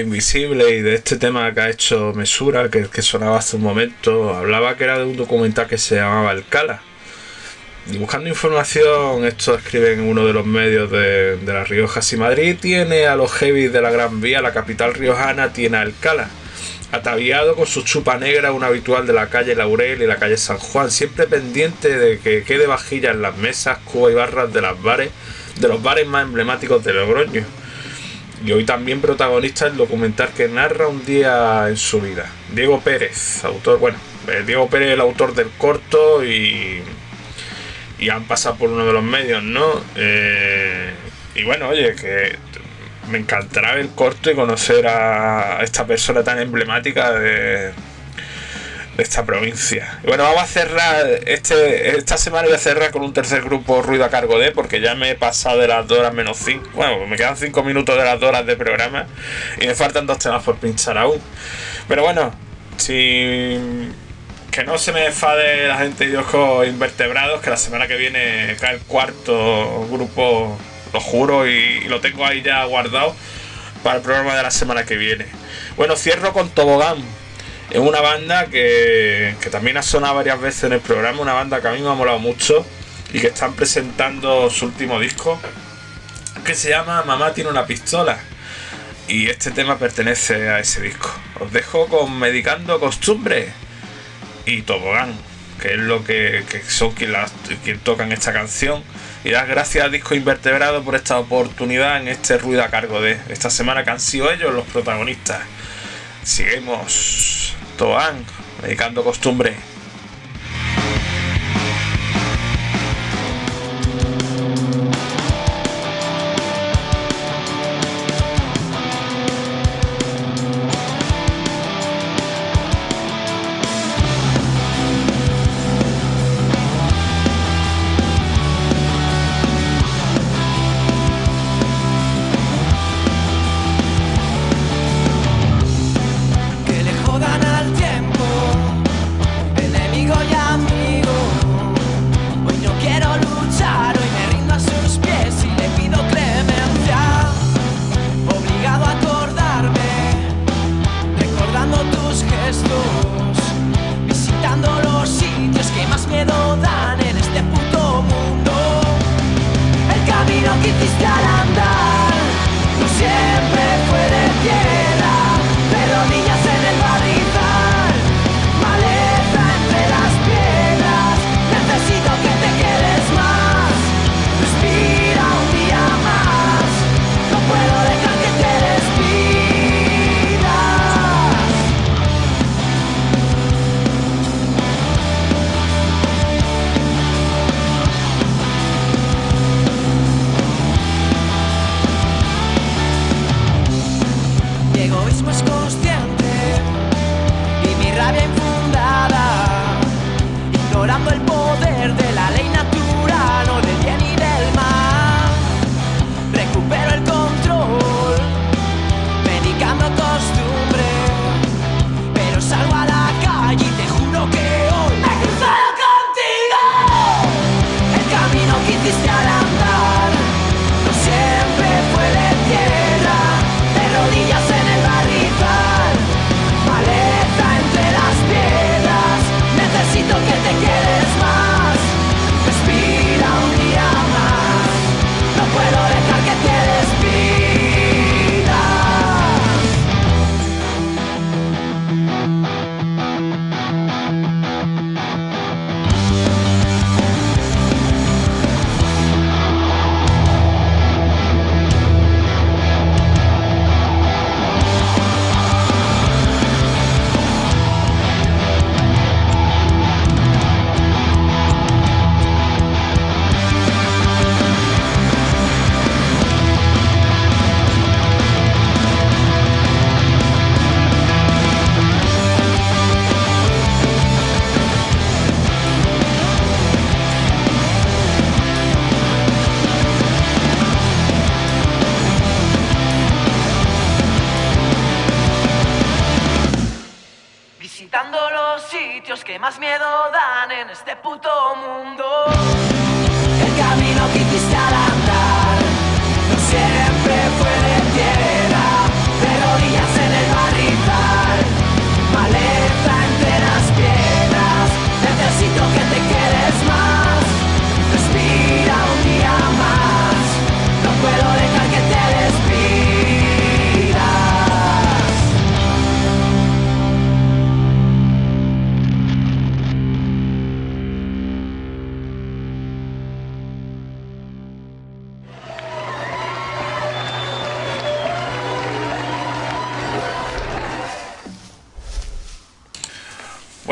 Invisible y de este tema que ha hecho Mesura, que, sonaba hace un momento, hablaba que era de un documental que se llamaba El Cala. Y buscando información, esto escribe en uno de los medios de, de La Rioja. Si Madrid tiene a los heavy de la Gran Vía, la capital riojana tiene a Alcalá. Ataviado con su chupa negra, un habitual de la calle Laurel y la calle San Juan, siempre pendiente de que quede vajilla en las mesas, cuba y barras de, las bares, de los bares más emblemáticos de Logroño. Y hoy también protagonista el documental que narra un día en su vida. Diego Pérez, autor, bueno, eh, Diego Pérez, el autor del corto y, y han pasado por uno de los medios, ¿no? Eh, y bueno, oye, que me encantará ver el corto y conocer a esta persona tan emblemática de, de esta provincia. Y bueno, vamos a cerrar, este, esta semana voy a cerrar con un tercer grupo ruido a cargo de, porque ya me he pasado de las dos horas menos cinco, bueno, me quedan cinco minutos de las dos horas de programa y me faltan dos temas por pinchar aún. Pero bueno, si que no se me enfade la gente de ojos invertebrados, que la semana que viene cae el cuarto grupo, lo juro, y, lo tengo ahí ya guardado para el programa de la semana que viene. Bueno, cierro con Tobogán. Es una banda que, que también ha sonado varias veces en el programa, una banda que a mí me ha molado mucho y que están presentando su último disco, que se llama Mamá tiene una pistola. Y este tema pertenece a ese disco. Os dejo con Medicando Costumbre y Tobogán, que es lo que, que son quien, las- quien tocan esta canción. Y dar gracias a Disco Invertebrado por esta oportunidad en este ruido a cargo de esta semana que han sido ellos los protagonistas. Seguimos. Tobogán, dedicando costumbre. gotta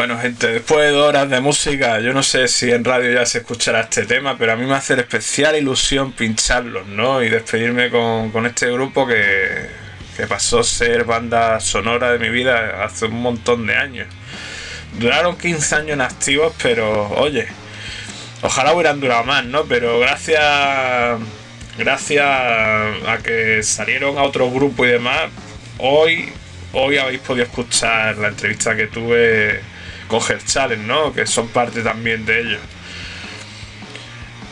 Bueno, gente, después de horas de música, yo no sé si en radio ya se escuchará este tema, pero a mí me hace especial ilusión pincharlos, ¿no? Y despedirme con, con este grupo que, que pasó a ser banda sonora de mi vida hace un montón de años. Duraron 15 años en activos, pero oye, ojalá hubieran durado más, ¿no? Pero gracias, gracias a que salieron a otro grupo y demás, hoy, hoy habéis podido escuchar la entrevista que tuve Health Challenge, ¿no? Que son parte también de ellos.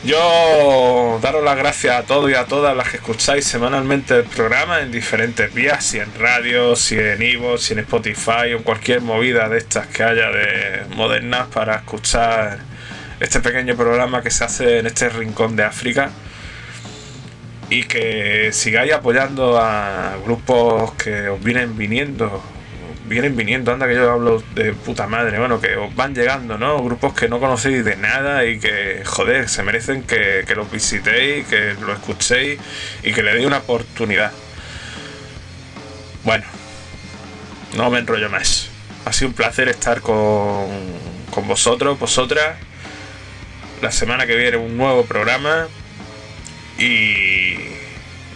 Yo daros las gracias a todos y a todas las que escucháis semanalmente el programa en diferentes vías, si en radio, si en Ivo, si en Spotify o cualquier movida de estas que haya de modernas para escuchar este pequeño programa que se hace en este rincón de África y que sigáis apoyando a grupos que os vienen viniendo vienen viniendo, anda que yo hablo de puta madre, bueno, que os van llegando, ¿no? Grupos que no conocéis de nada y que, joder, se merecen que, que los visitéis, que lo escuchéis y que le deis una oportunidad. Bueno, no me enrollo más. Ha sido un placer estar con, con vosotros, vosotras. La semana que viene un nuevo programa. Y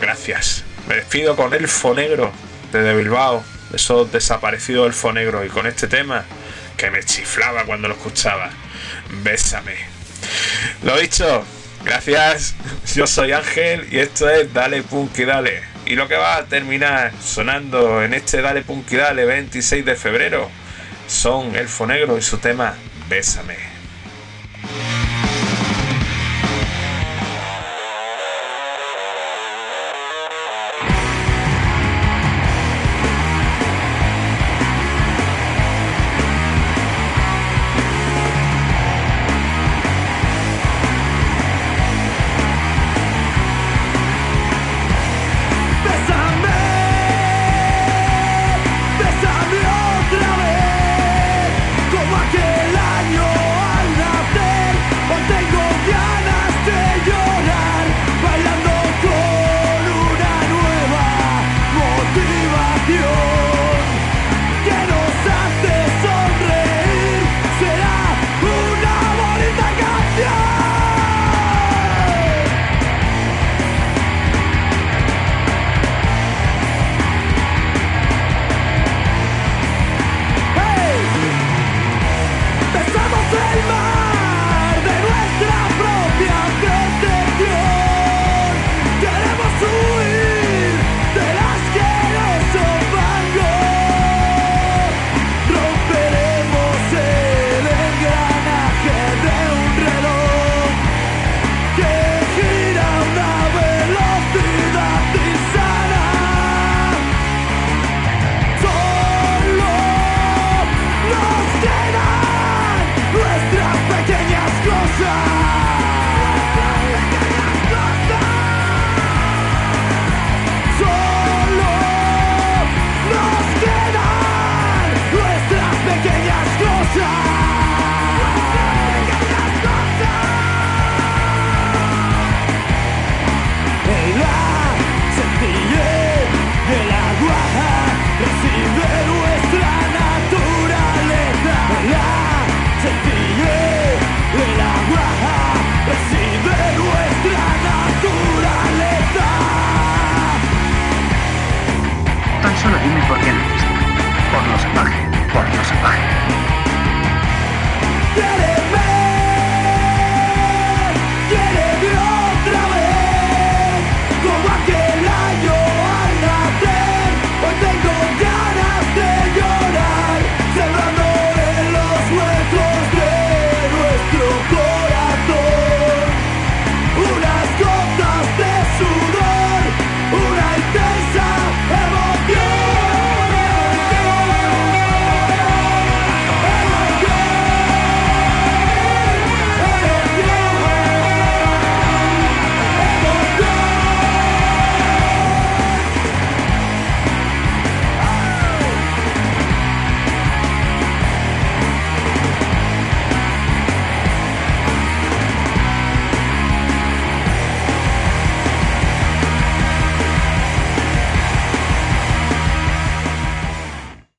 gracias. Me despido con Elfo Negro desde Bilbao eso desaparecido elfo negro y con este tema que me chiflaba cuando lo escuchaba. Bésame. Lo dicho, gracias. Yo soy Ángel y esto es Dale Punk y Dale. Y lo que va a terminar sonando en este Dale Punk y Dale 26 de febrero son Elfo Negro y su tema Bésame.